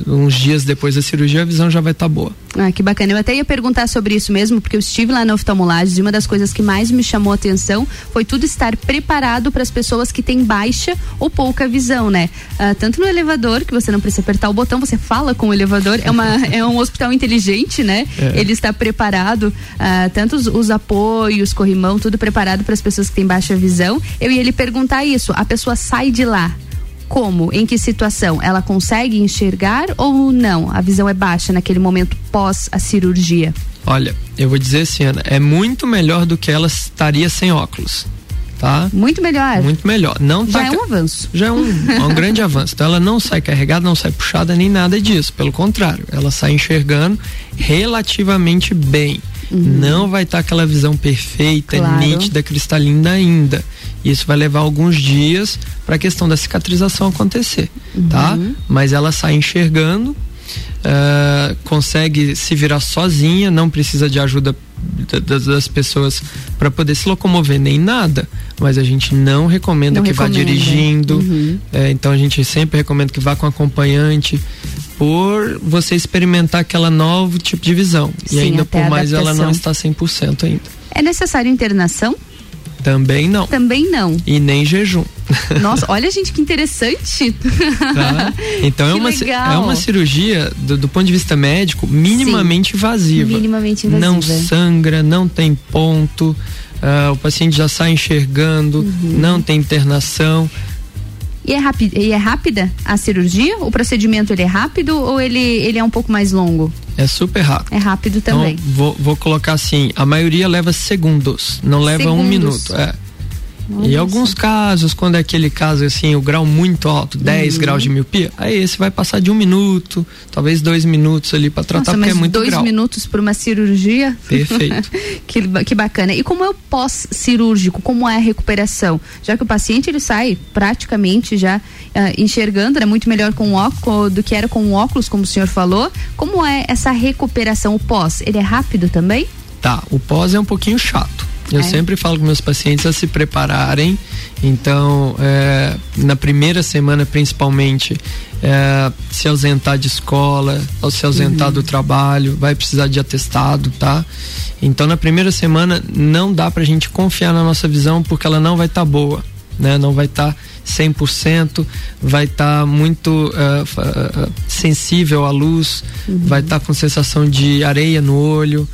é, uns dias depois da cirurgia, a visão já vai estar tá boa. Ah, que bacana. Eu até ia perguntar sobre isso mesmo, porque eu estive lá na oftalmolagem e uma das coisas que mais me chamou a atenção foi tudo estar preparado para as pessoas que têm baixa ou pouca visão, né? Ah, tanto no elevador, que você não precisa apertar o botão, você fala com o elevador. É, uma, é um hospital inteligente, né? É. Ele está preparado, ah, tanto os, os apoios, corrimão, tudo preparado para as pessoas que têm baixa visão. Eu ia lhe perguntar isso. A pessoa sai de lá como? Em que situação? Ela consegue enxergar ou não? A visão é baixa naquele momento pós a cirurgia? Olha, eu vou dizer assim, Ana, é muito melhor do que ela estaria sem óculos. Tá? Muito melhor. Muito melhor. Não já tá, é um avanço. Já é um, é um grande avanço. Então ela não sai carregada, não sai puxada nem nada disso. Pelo contrário, ela sai enxergando relativamente bem. Uhum. Não vai estar tá aquela visão perfeita, claro. nítida, cristalina ainda. Isso vai levar alguns dias para a questão da cicatrização acontecer, tá? uhum. tá? Mas ela sai enxergando, uh, consegue se virar sozinha, não precisa de ajuda das, pessoas para poder se locomover nem nada, mas a gente não recomenda não que recomenda. vá dirigindo. Uhum. É, então a gente sempre recomenda que vá com acompanhante por você experimentar aquela novo tipo de visão. Sim, e ainda por mais ela não está 100% ainda. É necessário internação? Também não. Também não. E nem jejum. Nossa, olha, gente, que interessante. Tá? Então é uma, é uma cirurgia, do, do, ponto de vista médico, minimamente Sim, invasiva. Minimamente invasiva. Não sangra, não tem ponto, uh, o paciente já sai enxergando, uhum. não tem internação. E é, rápido, e é rápida a cirurgia? O procedimento ele é rápido ou ele, ele é um pouco mais longo? É super rápido. É rápido também. Então, vou, vou colocar assim, a maioria leva segundos, não leva segundos. um minuto. É. Em alguns casos, quando é aquele caso assim, o grau muito alto, 10 uhum. graus de miopia, aí esse vai passar de um minuto, talvez dois minutos ali para tratar, Nossa, porque é muito dois grau. minutos por uma cirurgia? Perfeito. que, que bacana. E como é o pós-cirúrgico? Como é a recuperação? Já que o paciente ele sai praticamente já uh, enxergando, né? muito melhor com óculos do que era com óculos, como o senhor falou. Como é essa recuperação, o pós? Ele é rápido também? Tá, o pós é um pouquinho chato eu é. sempre falo com meus pacientes a se prepararem. Então, é, na primeira semana, principalmente, é, se ausentar de escola, ou se ausentar uhum. do trabalho, vai precisar de atestado, tá? Então, na primeira semana, não dá pra gente confiar na nossa visão porque ela não vai estar tá boa, né? Não vai estar. Tá 100%, vai estar tá muito uh, uh, sensível à luz, uhum. vai estar tá com sensação de areia no olho,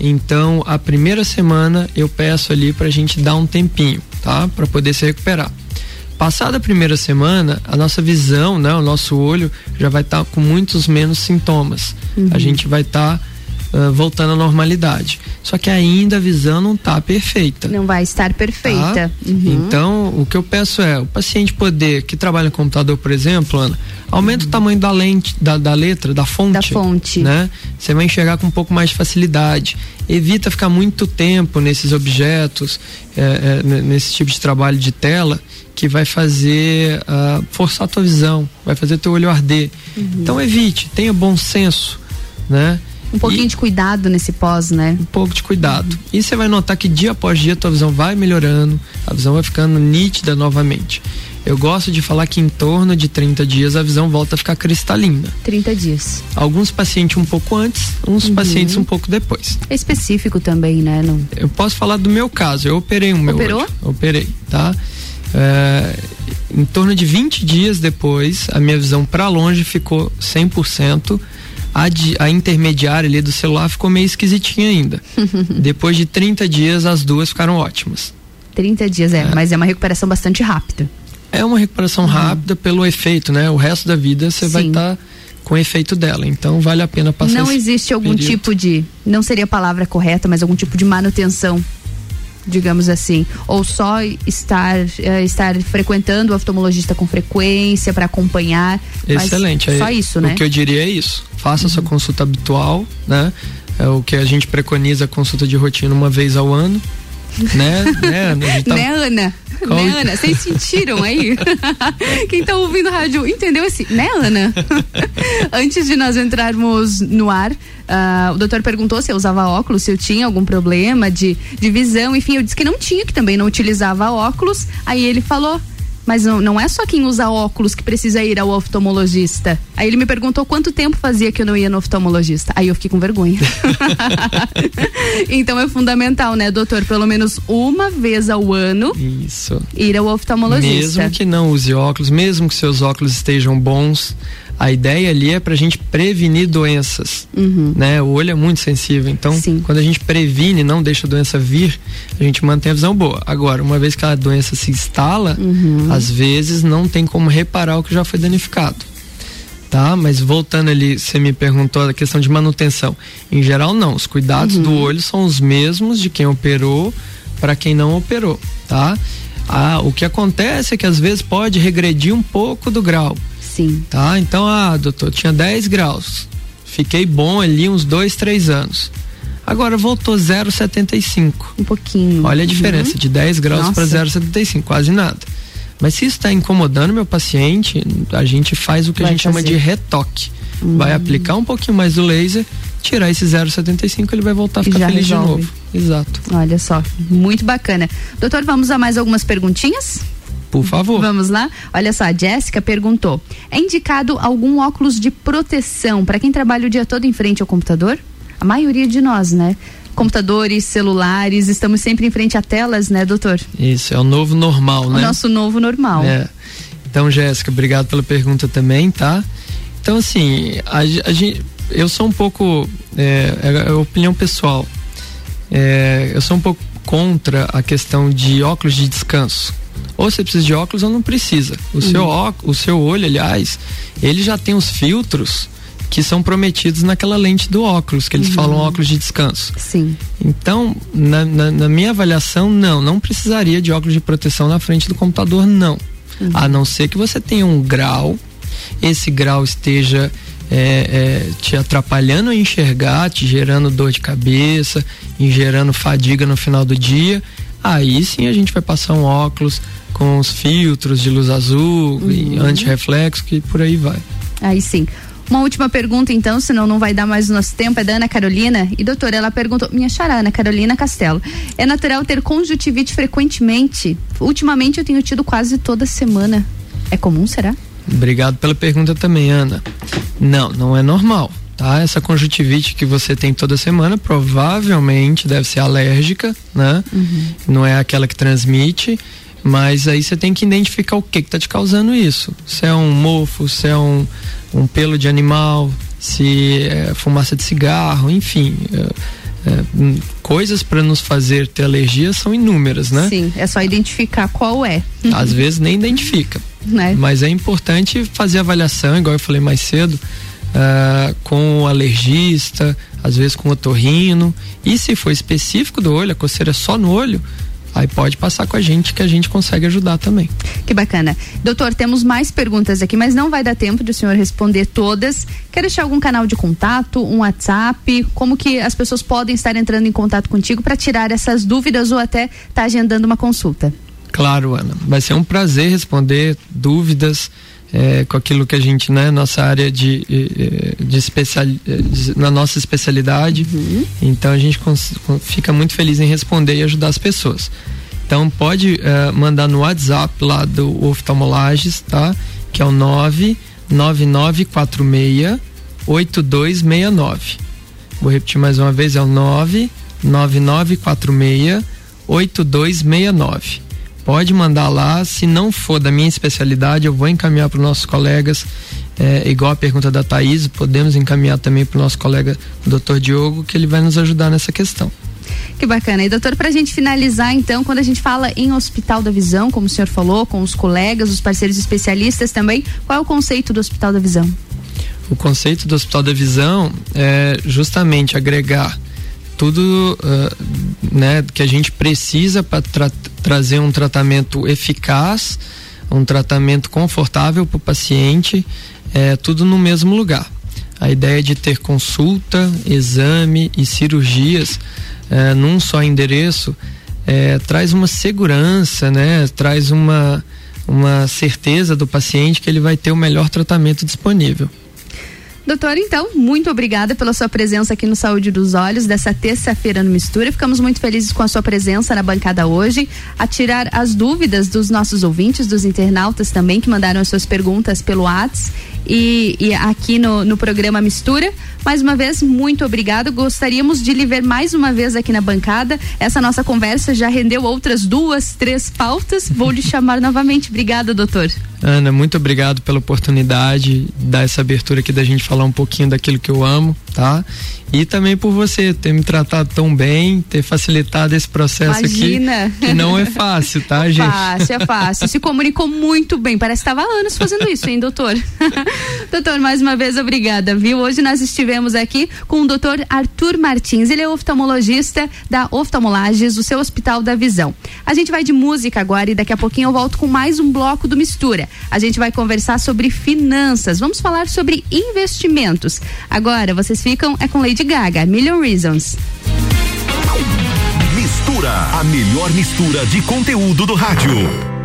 então, a primeira semana eu peço ali para a gente dar um tempinho, tá? Para poder se recuperar. Passada a primeira semana, a nossa visão, né, o nosso olho já vai estar tá com muitos menos sintomas. Uhum. A gente vai estar tá uh, voltando à normalidade. Só que ainda a visão não está perfeita. Não vai estar perfeita. Tá? Uhum. Então, o que eu peço é, o paciente poder, que trabalha no computador, por exemplo, Ana, aumenta uhum. o tamanho da lente, da, da, letra, da fonte. Da fonte. Né? Você vai enxergar com um pouco mais de facilidade. Evita ficar muito tempo nesses objetos, é, é, nesse tipo de trabalho de tela, que vai fazer uh, forçar a tua visão, vai fazer teu olho arder. Uhum. Então evite, tenha bom senso, né? Um pouquinho e, de cuidado nesse pós, né? Um pouco de cuidado. E você vai notar que dia após dia a tua visão vai melhorando, a visão vai ficando nítida novamente. Eu gosto de falar que em torno de 30 dias a visão volta a ficar cristalina. 30 dias. Alguns pacientes um pouco antes, uns uhum. pacientes um pouco depois. É específico também, né? Não... Eu posso falar do meu caso. Eu operei o meu Operou? olho. Operei, tá? É, em torno de 20 dias depois, a minha visão para longe ficou 100% a, de, a intermediária ali do celular ficou meio esquisitinha ainda. Depois de 30 dias, as duas ficaram ótimas. 30 dias, é, é. mas é uma recuperação bastante rápida. É uma recuperação uhum. rápida pelo efeito, né? O resto da vida você vai estar tá com o efeito dela. Então vale a pena passar Não existe algum período. tipo de, não seria a palavra correta, mas algum tipo de manutenção digamos assim, ou só estar uh, estar frequentando o oftalmologista com frequência para acompanhar. Excelente. Só isso, né? O que eu diria é isso. Faça uhum. sua consulta habitual, né? É o que a gente preconiza a consulta de rotina uma vez ao ano. Né, né, tá... né, Ana? Qual... Né, Ana? Vocês sentiram aí? Quem tá ouvindo a rádio entendeu esse, né, Ana? Antes de nós entrarmos no ar, uh, o doutor perguntou se eu usava óculos, se eu tinha algum problema de, de visão, enfim, eu disse que não tinha, que também não utilizava óculos. Aí ele falou: mas não, não é só quem usa óculos que precisa ir ao oftalmologista. Aí ele me perguntou quanto tempo fazia que eu não ia no oftalmologista. Aí eu fiquei com vergonha. então é fundamental, né, doutor? Pelo menos uma vez ao ano. Isso. Ir ao oftalmologista. Mesmo que não use óculos, mesmo que seus óculos estejam bons, a ideia ali é para a gente prevenir doenças, uhum. né? O olho é muito sensível, então Sim. quando a gente previne, não deixa a doença vir, a gente mantém a visão boa. Agora, uma vez que a doença se instala, uhum. às vezes não tem como reparar o que já foi danificado. Tá, mas voltando ali, você me perguntou a questão de manutenção. Em geral, não. Os cuidados uhum. do olho são os mesmos de quem operou para quem não operou, tá? Ah, o que acontece é que às vezes pode regredir um pouco do grau. Sim. Tá? Então, ah, doutor, tinha 10 graus. Fiquei bom ali uns dois, três anos. Agora voltou 0,75. Um pouquinho. Olha a diferença, uhum. de 10 graus para 0,75, quase nada. Mas se está incomodando meu paciente, a gente faz o que Vai a gente fazer. chama de retoque. Uhum. Vai aplicar um pouquinho mais do laser, tirar esse 0,75, ele vai voltar a ficar feliz resolve. de novo. Exato. Olha só, muito bacana. Doutor, vamos a mais algumas perguntinhas? Por favor. Vamos lá? Olha só, a Jéssica perguntou: é indicado algum óculos de proteção para quem trabalha o dia todo em frente ao computador? A maioria de nós, né? computadores, celulares, estamos sempre em frente a telas, né, doutor? Isso, é o novo normal, né? O nosso novo normal. É. Então, Jéssica, obrigado pela pergunta também, tá? Então, assim, a, a gente, eu sou um pouco, é, é, é opinião pessoal, é, eu sou um pouco contra a questão de óculos de descanso ou você precisa de óculos ou não precisa. O, uhum. seu, o seu olho, aliás, ele já tem os filtros que são prometidos naquela lente do óculos, que eles uhum. falam óculos de descanso. Sim. Então, na, na, na, minha avaliação, não, não precisaria de óculos de proteção na frente do computador, não. Uhum. A não ser que você tenha um grau, esse grau esteja é, é, te atrapalhando a enxergar, te gerando dor de cabeça, gerando fadiga no final do dia Aí sim a gente vai passar um óculos com os filtros de luz azul uhum. e anti-reflexo, que por aí vai. Aí sim. Uma última pergunta, então, senão não vai dar mais o nosso tempo, é da Ana Carolina. E doutora, ela perguntou, minha chará, Ana Carolina Castelo. É natural ter conjuntivite frequentemente? Ultimamente eu tenho tido quase toda semana. É comum, será? Obrigado pela pergunta também, Ana. Não, não é normal tá? Essa conjuntivite que você tem toda semana provavelmente deve ser alérgica, né? Uhum. Não é aquela que transmite, mas aí você tem que identificar o que que tá te causando isso. Se é um mofo, se é um, um pelo de animal, se é fumaça de cigarro, enfim. É, é, hum, coisas para nos fazer ter alergia são inúmeras, né? Sim, é só identificar qual é. Às vezes nem identifica. Né? Mas é importante fazer avaliação, igual eu falei mais cedo, uh, com o alergista, às vezes com o otorrino. E se for específico do olho, a coceira só no olho, aí pode passar com a gente que a gente consegue ajudar também. Que bacana. Doutor, temos mais perguntas aqui, mas não vai dar tempo de o senhor responder todas. Quer deixar algum canal de contato, um WhatsApp? Como que as pessoas podem estar entrando em contato contigo para tirar essas dúvidas ou até estar tá agendando uma consulta? Claro, Ana. Vai ser um prazer responder dúvidas é, com aquilo que a gente, né, nossa área de, de especial, de, na nossa especialidade. Uhum. Então a gente fica muito feliz em responder e ajudar as pessoas. Então pode uh, mandar no WhatsApp lá do oftalmolages, tá? Que é o 99946 8269. Vou repetir mais uma vez, é o 99946 8269 pode mandar lá. Se não for da minha especialidade, eu vou encaminhar para os nossos colegas. É, igual a pergunta da Thaís, podemos encaminhar também para o nosso colega o doutor Diogo, que ele vai nos ajudar nessa questão. Que bacana. E doutor, para a gente finalizar, então, quando a gente fala em Hospital da Visão, como o senhor falou, com os colegas, os parceiros especialistas também, qual é o conceito do Hospital da Visão? O conceito do Hospital da Visão é justamente agregar tudo uh, né, que a gente precisa para tra trazer um tratamento eficaz, um tratamento confortável para o paciente, é, tudo no mesmo lugar. A ideia de ter consulta, exame e cirurgias é, num só endereço é, traz uma segurança, né? Traz uma, uma certeza do paciente que ele vai ter o melhor tratamento disponível. Doutor, então, muito obrigada pela sua presença aqui no Saúde dos Olhos dessa terça-feira no Mistura. Ficamos muito felizes com a sua presença na bancada hoje, a tirar as dúvidas dos nossos ouvintes, dos internautas também que mandaram as suas perguntas pelo WhatsApp e, e aqui no, no programa Mistura. Mais uma vez, muito obrigado. Gostaríamos de lhe ver mais uma vez aqui na bancada. Essa nossa conversa já rendeu outras duas, três pautas. Vou lhe chamar novamente. Obrigada, doutor. Ana, muito obrigado pela oportunidade, dar essa abertura aqui da gente falar um pouquinho daquilo que eu amo, tá? E também por você ter me tratado tão bem, ter facilitado esse processo Imagina. aqui. Que não é fácil, tá, é gente? Fácil, é fácil. Se comunicou muito bem. Parece que estava anos fazendo isso, hein, doutor? doutor, mais uma vez, obrigada, viu? Hoje nós estivemos aqui com o doutor Arthur Martins. Ele é oftalmologista da Oftalmolages, do seu Hospital da Visão. A gente vai de música agora e daqui a pouquinho eu volto com mais um bloco do Mistura. A gente vai conversar sobre finanças. Vamos falar sobre investimentos. Agora, vocês ficam é com Lady Lady Gaga, Million Reasons. Mistura, a melhor mistura de conteúdo do rádio.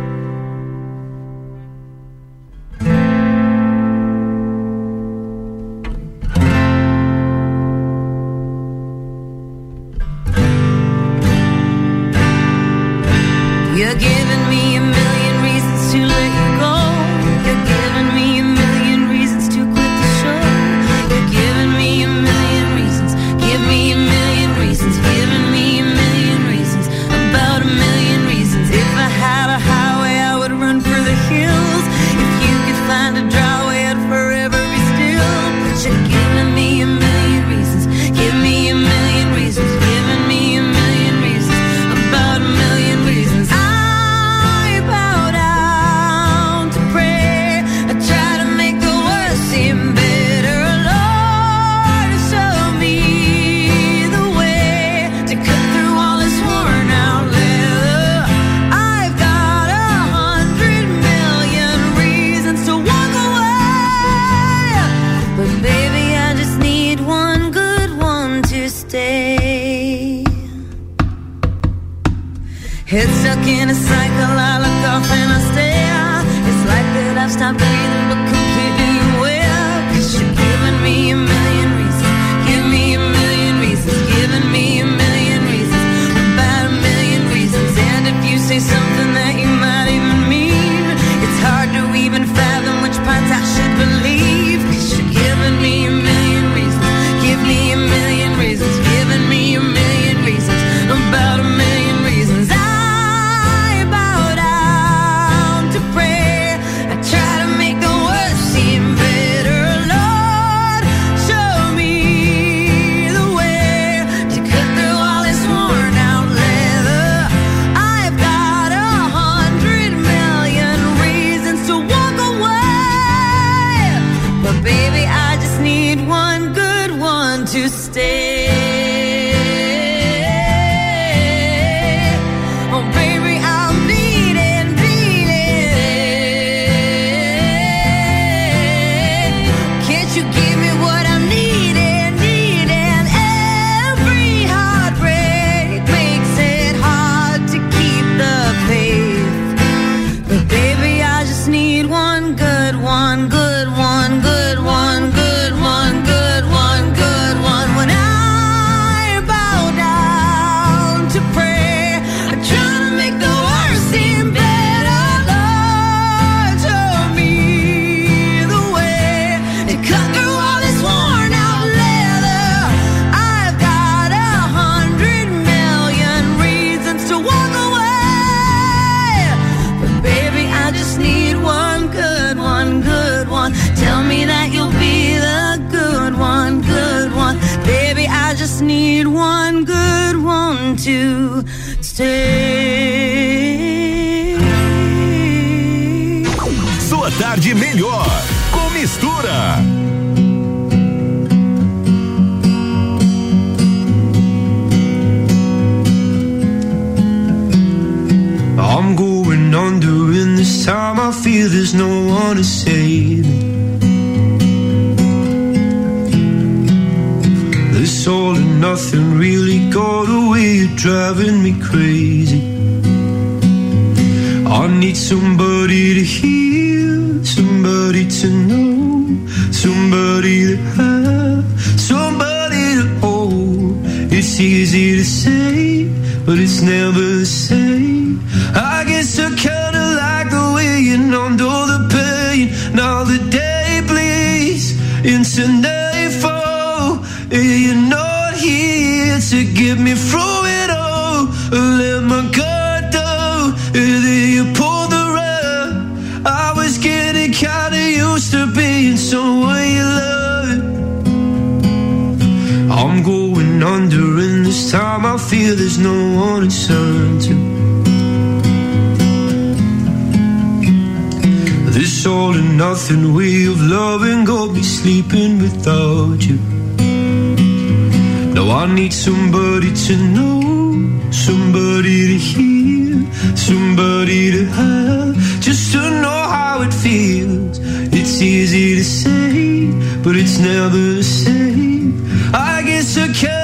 feel there's no one to turn to. This all or nothing way of loving got me sleeping without you. Now I need somebody to know, somebody to hear, somebody to have, just to know how it feels. It's easy to say, but it's never the same. I guess I can't.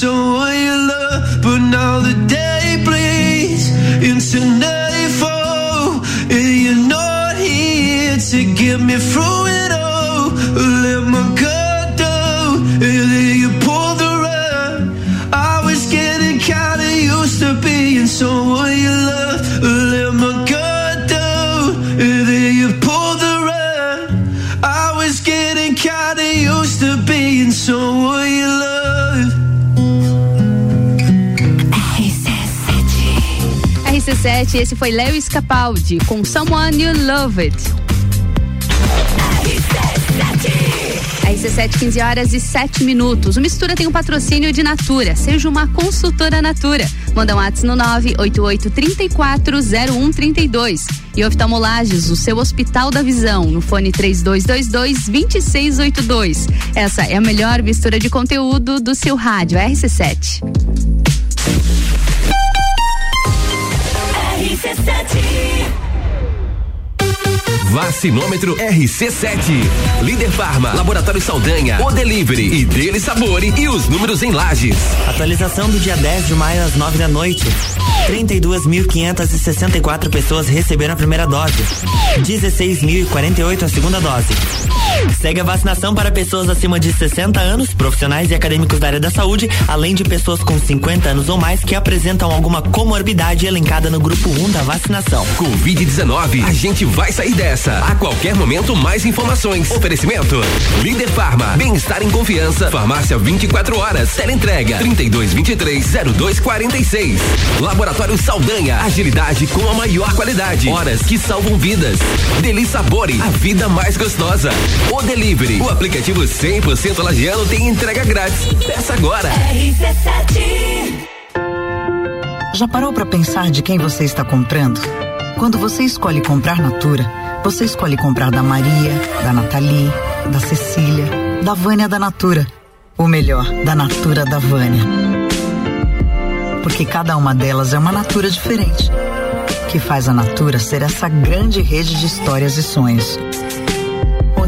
So I love, but now the RC7. Esse foi Larry Scapaldi com Someone You Love It. RC7, 15 horas e 7 minutos. O Mistura tem um patrocínio de Natura. Seja uma consultora Natura. Manda um ato no 988-340132. E Oftalmolages, o seu hospital da visão, no fone 3222-2682. Essa é a melhor mistura de conteúdo do seu rádio RC7. Vacinômetro RC7. Líder Farma, Laboratório Saldanha, O Delivery e Dele Sabore e os números em lajes. Atualização do dia 10 de maio às 9 da noite. 32.564 pessoas receberam a primeira dose. 16.048 a segunda dose. Segue a vacinação para pessoas acima de 60 anos, profissionais e acadêmicos da área da saúde, além de pessoas com 50 anos ou mais que apresentam alguma comorbidade elencada no grupo 1 um da vacinação. Covid-19, a gente vai sair dessa. A qualquer momento, mais informações. Oferecimento: Líder Farma, bem-estar em confiança. Farmácia 24 horas. Teleentrega 3223-0246. Laboratório Saldanha, agilidade com a maior qualidade. Horas que salvam vidas. Deli Sabore, a vida mais gostosa. O Delivery, o aplicativo 100% lagiano tem entrega grátis. Peça agora. Já parou para pensar de quem você está comprando? Quando você escolhe comprar Natura, você escolhe comprar da Maria, da Nathalie, da Cecília, da Vânia da Natura. Ou melhor, da Natura da Vânia. Porque cada uma delas é uma Natura diferente. Que faz a Natura ser essa grande rede de histórias e sonhos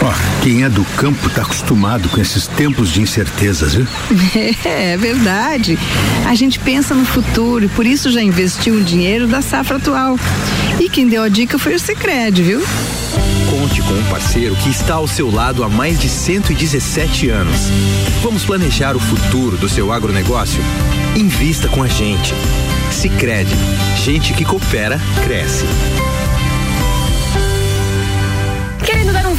Ó, quem é do campo tá acostumado com esses tempos de incertezas, viu? É, é verdade. A gente pensa no futuro e por isso já investiu o dinheiro da safra atual. E quem deu a dica foi o Sicredi, viu? Conte com um parceiro que está ao seu lado há mais de 117 anos. Vamos planejar o futuro do seu agronegócio? Invista com a gente. Sicredi, gente que coopera cresce.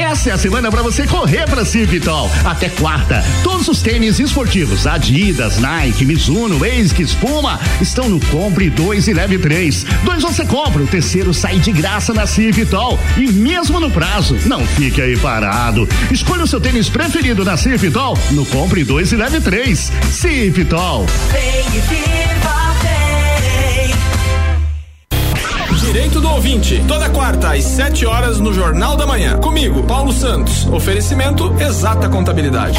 Essa é a semana para você correr para Civitol. Até quarta, todos os tênis esportivos Adidas, Nike, Mizuno, ASICS, Puma estão no Compre 2 e Leve 3. Dois você compra, o terceiro sai de graça na Civitol. E mesmo no prazo, não fique aí parado. Escolha o seu tênis preferido na Civitol no Compre 2 e Leve 3. Civitol. Direito do ouvinte, toda quarta às 7 horas no Jornal da Manhã. Comigo, Paulo Santos. Oferecimento Exata Contabilidade.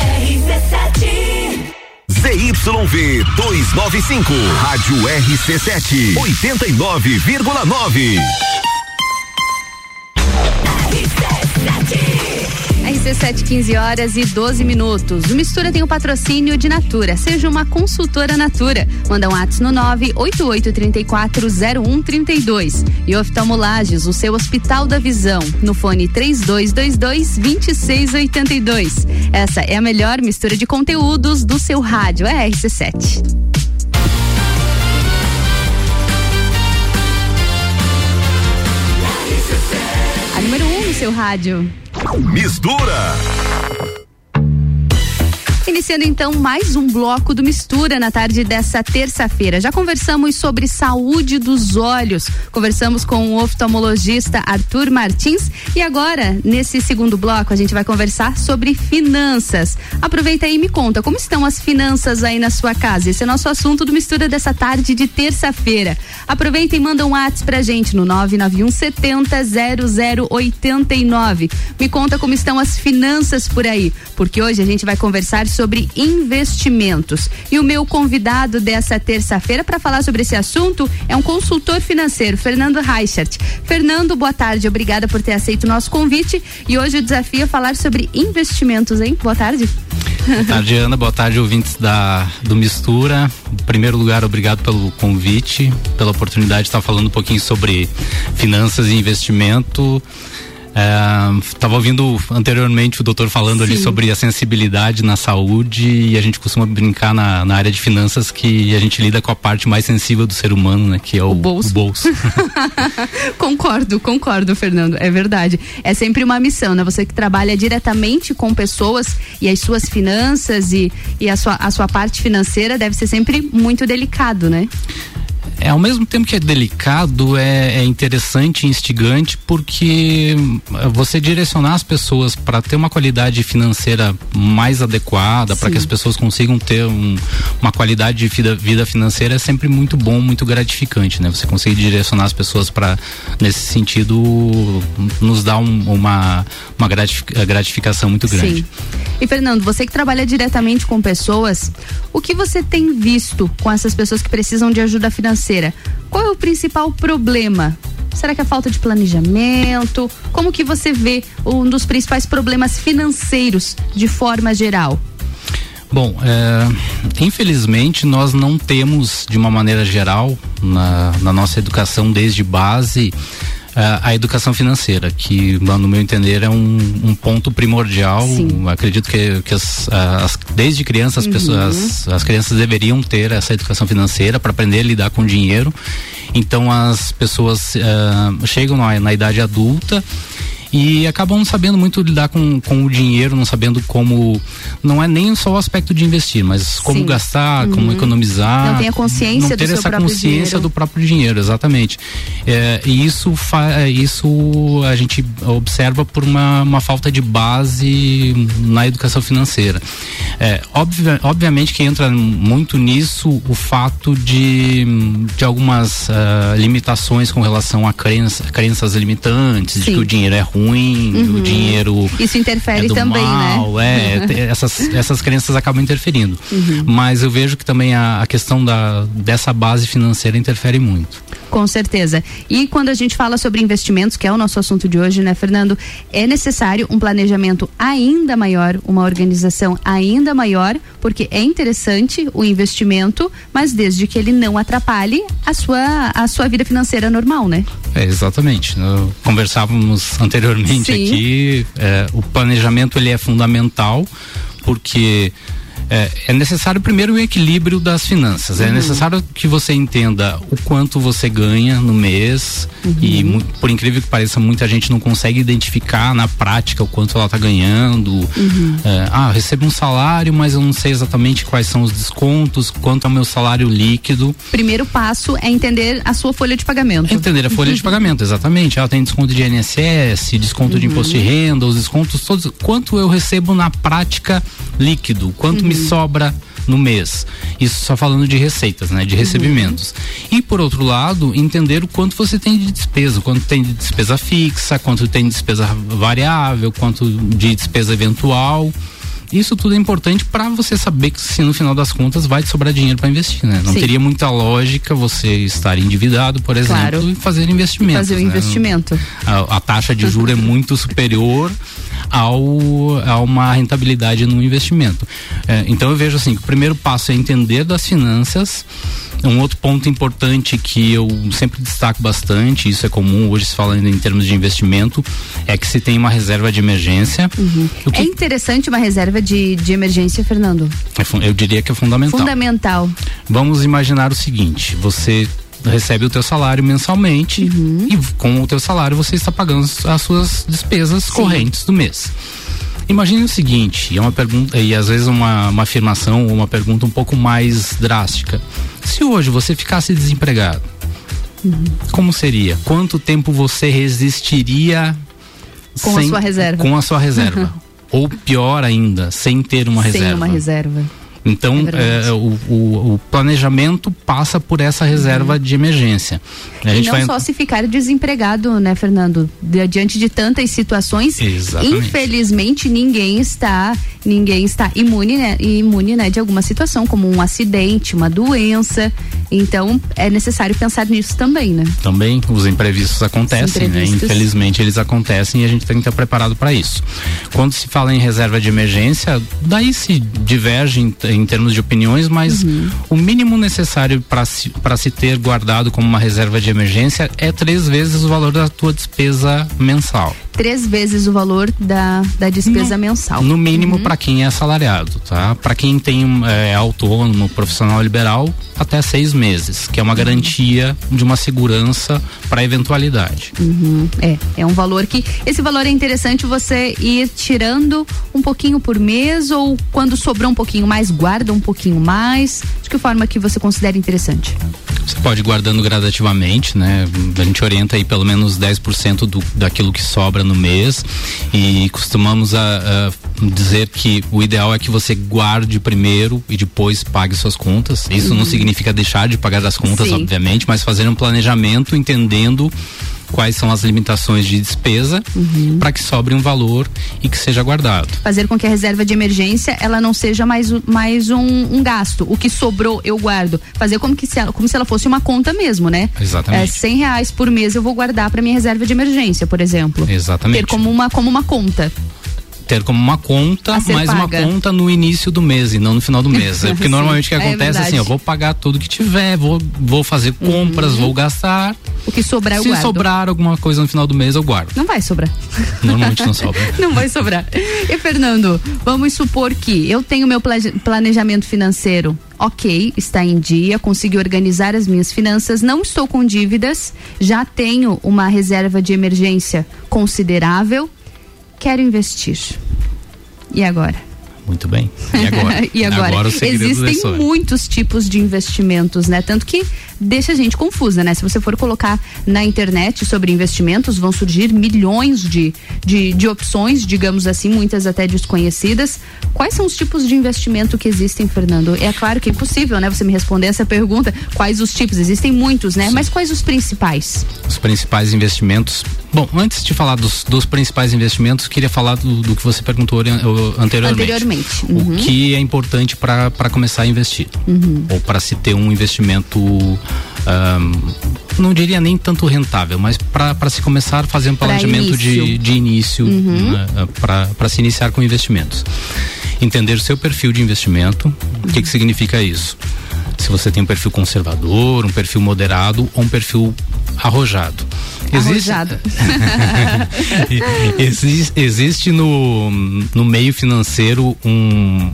ZYV 295, Rádio RC7, 89,9. RC7, 15 horas e 12 minutos. O Mistura tem o patrocínio de Natura. Seja uma consultora Natura. Manda um ato no 988340132. E oftalmolages, o seu Hospital da Visão. No fone 3222-2682. Essa é a melhor mistura de conteúdos do seu rádio. É RC7. A número 1 um no seu rádio. Mistura. Iniciando então mais um bloco do Mistura na tarde dessa terça-feira. Já conversamos sobre saúde dos olhos, conversamos com o oftalmologista Arthur Martins e agora, nesse segundo bloco, a gente vai conversar sobre finanças. Aproveita aí e me conta como estão as finanças aí na sua casa. Esse é nosso assunto do Mistura dessa tarde de terça-feira. Aproveita e manda um WhatsApp pra gente no 991 70 0089. Me conta como estão as finanças por aí, porque hoje a gente vai conversar sobre investimentos. E o meu convidado dessa terça-feira para falar sobre esse assunto é um consultor financeiro, Fernando Reichert. Fernando, boa tarde, obrigada por ter aceito o nosso convite. E hoje o desafio é falar sobre investimentos, hein? Boa tarde. Boa tarde, Ana. Boa tarde, ouvintes da, do Mistura. Em primeiro lugar, obrigado pelo convite, pela oportunidade de estar falando um pouquinho sobre finanças e investimento. Estava é, ouvindo anteriormente o doutor falando Sim. ali sobre a sensibilidade na saúde e a gente costuma brincar na, na, área de finanças que a gente lida com a parte mais sensível do ser humano, né? Que é o, o bolso. O bolso. concordo, concordo, Fernando. É verdade. É sempre uma missão, né? Você que trabalha diretamente com pessoas e as suas finanças e, e a, sua, a sua parte financeira deve ser sempre muito delicado, né? É, ao mesmo tempo que é delicado, é, é interessante e instigante porque eh, você direcionar as pessoas para ter uma qualidade financeira mais adequada, para que as pessoas consigam ter um, uma qualidade de vida, vida, financeira é sempre muito bom, muito gratificante, né? Você conseguir direcionar as pessoas para nesse sentido nos dá um, uma, uma gratificação muito grande. Sim. E Fernando, você que trabalha diretamente com pessoas, o que você tem visto com essas pessoas que precisam de ajuda financeira? Financeira. Qual é o principal problema? Será que é falta de planejamento? Como que você vê um dos principais problemas financeiros de forma geral? Bom, é, infelizmente nós não temos, de uma maneira geral, na, na nossa educação desde base, a educação financeira, que no meu entender é um, um ponto primordial. Sim. Acredito que, que as, as, desde criança as uhum. pessoas, as crianças deveriam ter essa educação financeira para aprender a lidar com dinheiro. Então as pessoas uh, chegam na, na idade adulta e acabam não sabendo muito lidar com, com o dinheiro, não sabendo como. Não é nem só o aspecto de investir, mas como Sim. gastar, uhum. como economizar. Não tem a consciência não ter do essa consciência dinheiro. do próprio dinheiro, exatamente. É, e isso, fa, isso a gente observa por uma, uma falta de base na educação financeira. É, obvia, obviamente que entra muito nisso o fato de, de algumas uh, limitações com relação a crença, crenças limitantes, Sim. de que o dinheiro é ruim ruim, uhum. o dinheiro. Isso interfere é também, né? mal, né? É, essas, essas crenças acabam interferindo. Uhum. Mas eu vejo que também a, a questão da, dessa base financeira interfere muito. Com certeza. E quando a gente fala sobre investimentos, que é o nosso assunto de hoje, né, Fernando? É necessário um planejamento ainda maior, uma organização ainda maior, porque é interessante o investimento, mas desde que ele não atrapalhe a sua, a sua vida financeira normal, né? É, exatamente. conversávamos anteriormente Sim. aqui, é, o planejamento ele é fundamental, porque é, é, necessário primeiro o equilíbrio das finanças. É uhum. É necessário que você entenda o quanto você ganha no mês uhum. e por incrível que pareça muita gente não consegue identificar na prática o quanto ela está ganhando. Uhum. É, ah, recebo um salário, mas eu não sei exatamente quais são os descontos, quanto é o meu salário líquido. Primeiro passo é entender a sua folha de pagamento. entender a folha de pagamento, exatamente. Ela tem desconto de INSS, desconto de imposto de uhum. renda, os descontos todos. Quanto eu recebo na prática líquido? Quanto me sobra no mês. Isso só falando de receitas, né? De recebimentos. Uhum. E por outro lado, entender o quanto você tem de despesa, quanto tem de despesa fixa, quanto tem de despesa variável, quanto de despesa eventual. Isso tudo é importante para você saber que se no final das contas vai te sobrar dinheiro para investir, né? Não Sim. teria muita lógica você estar endividado, por exemplo, claro. e fazer investimentos. Fazer o né? investimento. A, a, taxa de juros é muito superior ao, a uma rentabilidade no investimento. É, então eu vejo assim, que o primeiro passo é entender das finanças. Um outro ponto importante que eu sempre destaco bastante, isso é comum hoje se falando em termos de investimento, é que se tem uma reserva de emergência. Uhum. Que... É interessante uma reserva de, de emergência, Fernando? É, eu diria que é fundamental. Fundamental. Vamos imaginar o seguinte: você recebe o teu salário mensalmente uhum. e com o teu salário você está pagando as suas despesas Sim. correntes do mês. Imagine o seguinte, é uma pergunta e às vezes uma, uma afirmação ou uma pergunta um pouco mais drástica. Se hoje você ficasse desempregado, uhum. como seria? Quanto tempo você resistiria com sem, a sua reserva? Com a sua reserva. ou pior ainda, sem ter uma sem reserva. Sem uma reserva. Então, é é, o, o, o, planejamento passa por essa reserva uhum. de emergência. A e não vai... só se ficar desempregado, né, Fernando? Diante de tantas situações, Exatamente. infelizmente ninguém está ninguém está imune, né, imune, né, de alguma situação, como um acidente, uma doença. Então, é necessário pensar nisso também, né? Também os imprevistos acontecem, né? imprevistos. né? Infelizmente eles acontecem e a gente tem que estar preparado para isso. Quando se fala em reserva de emergência, daí se diverge em, termos de opiniões, mas uhum. o mínimo necessário para se, se ter guardado como uma reserva de emergência é três vezes o valor da tua despesa mensal três vezes o valor da, da despesa no, mensal. No mínimo uhum. para quem é assalariado, tá? Para quem tem é, autônomo, profissional liberal, até seis meses, que é uma garantia de uma segurança para eventualidade. Uhum. É, é um valor que esse valor é interessante você ir tirando um pouquinho por mês ou quando sobrou um pouquinho mais guarda um pouquinho mais. De que forma que você considera interessante? Você pode ir guardando gradativamente, né? A gente orienta aí pelo menos 10% do, daquilo que sobra no mês e costumamos a, a, dizer que o ideal é que você guarde primeiro e depois pague suas contas. Isso uhum. não significa deixar de pagar as contas, Sim. obviamente, mas fazer um planejamento entendendo quais são as limitações de despesa uhum. para que sobre um valor e que seja guardado. Fazer com que a reserva de emergência ela não seja mais, mais um, um gasto. O que sobrou eu guardo. Fazer como, que se ela, como se ela fosse uma conta mesmo, né? Exatamente. É, 100 reais por mês eu vou guardar para minha reserva de emergência, por exemplo. Exatamente. Ter como uma, como uma conta ter como uma conta, mais paga. uma conta no início do mês e não no final do mês. É porque normalmente o que é acontece é assim, eu vou pagar tudo que tiver, vou, vou fazer compras, uhum. vou gastar. O que sobrar eu Se guardo. sobrar alguma coisa no final do mês, eu guardo. Não vai sobrar. Normalmente não sobra. não vai sobrar. E Fernando, vamos supor que eu tenho meu planejamento financeiro ok, está em dia, consegui organizar as minhas finanças, não estou com dívidas, já tenho uma reserva de emergência considerável, quero investir. E agora? Muito bem. E agora? e agora? agora Existem muitos tipos de investimentos, né? Tanto que deixa a gente confusa, né? Se você for colocar na internet sobre investimentos, vão surgir milhões de, de, de opções, digamos assim, muitas até desconhecidas. Quais são os tipos de investimento que existem, Fernando? É claro que é impossível, né? Você me responder essa pergunta. Quais os tipos? Existem muitos, né? Sim. Mas quais os principais? Os principais investimentos. Bom, antes de falar dos, dos principais investimentos, queria falar do, do que você perguntou anteriormente. Anteriormente. Uhum. O que é importante para começar a investir. Uhum. Ou para se ter um investimento um, não diria nem tanto rentável, mas para se começar a fazer um planejamento início. De, de início uhum. né, para se iniciar com investimentos. Entender o seu perfil de investimento, o uhum. que, que significa isso? Se você tem um perfil conservador, um perfil moderado ou um perfil arrojado. Existe, existe, existe no, no meio financeiro um,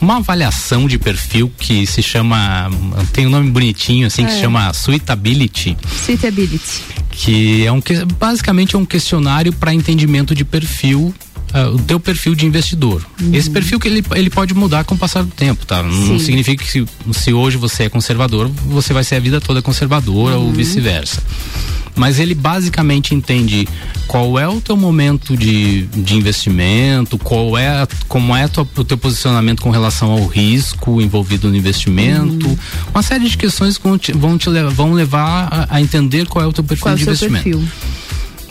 uma avaliação de perfil que se chama, tem um nome bonitinho assim, é. que se chama Suitability. Suitability. Que é um basicamente é um questionário para entendimento de perfil Uh, o teu perfil de investidor. Uhum. Esse perfil que ele, ele pode mudar com o passar do tempo, tá? Não Sim. significa que se, se, hoje você é conservador, você vai ser a vida toda conservadora uhum. ou vice-versa mas ele basicamente entende qual é o teu momento de, de investimento, qual é como é tua, o teu posicionamento com relação ao risco envolvido no investimento, uhum. uma série de questões que vão te, vão, te levar, vão levar a, a entender qual é o teu perfil qual de investimento. Perfil?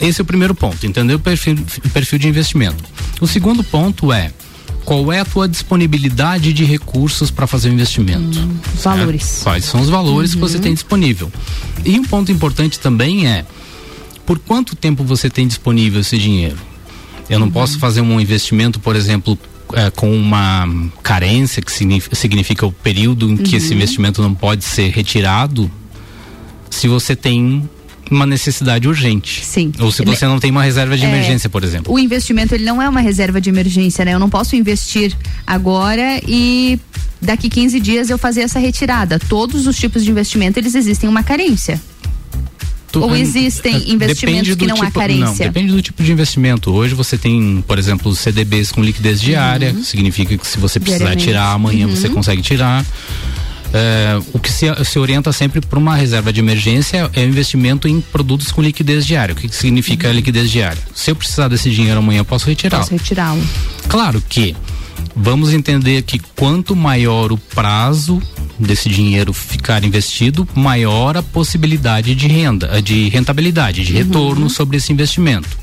Esse é o primeiro ponto, entender o perfil, o perfil de investimento. O segundo ponto é qual é a tua disponibilidade de recursos para fazer o investimento? Hum, valores. Quais são os valores uhum. que você uhum. tem disponível? E um ponto importante também é por quanto tempo você tem disponível esse dinheiro? Eu não posso fazer um investimento, por exemplo, é, com uma carência, que significa, o período em que esse Uhum. investimento não pode ser retirado, se você tem uma necessidade urgente. Sim. Ou se você não tem uma reserva de É, emergência, por exemplo. O investimento ele não é uma reserva de emergência, né? Eu não posso investir agora e daqui 15 dias eu fazer essa retirada. Todos os tipos de investimento eles existem uma carência. Ou ah, existem ah, investimentos depende que não há tipo- carência? Não, depende do tipo de investimento. Hoje você tem, por exemplo, CDBs com liquidez diária, Uhum. significa que se você precisar Diariamente. tirar amanhã você Uhum. consegue tirar. É, o que se, se orienta sempre para uma reserva de emergência é o investimento em produtos com liquidez diária. O que, que significa liquidez diária? Se eu precisar desse dinheiro amanhã, eu posso retirá-lo. Posso retirá-lo. Claro que vamos entender que quanto maior o prazo desse dinheiro ficar investido, maior a possibilidade de renda, de rentabilidade, de retorno sobre esse investimento.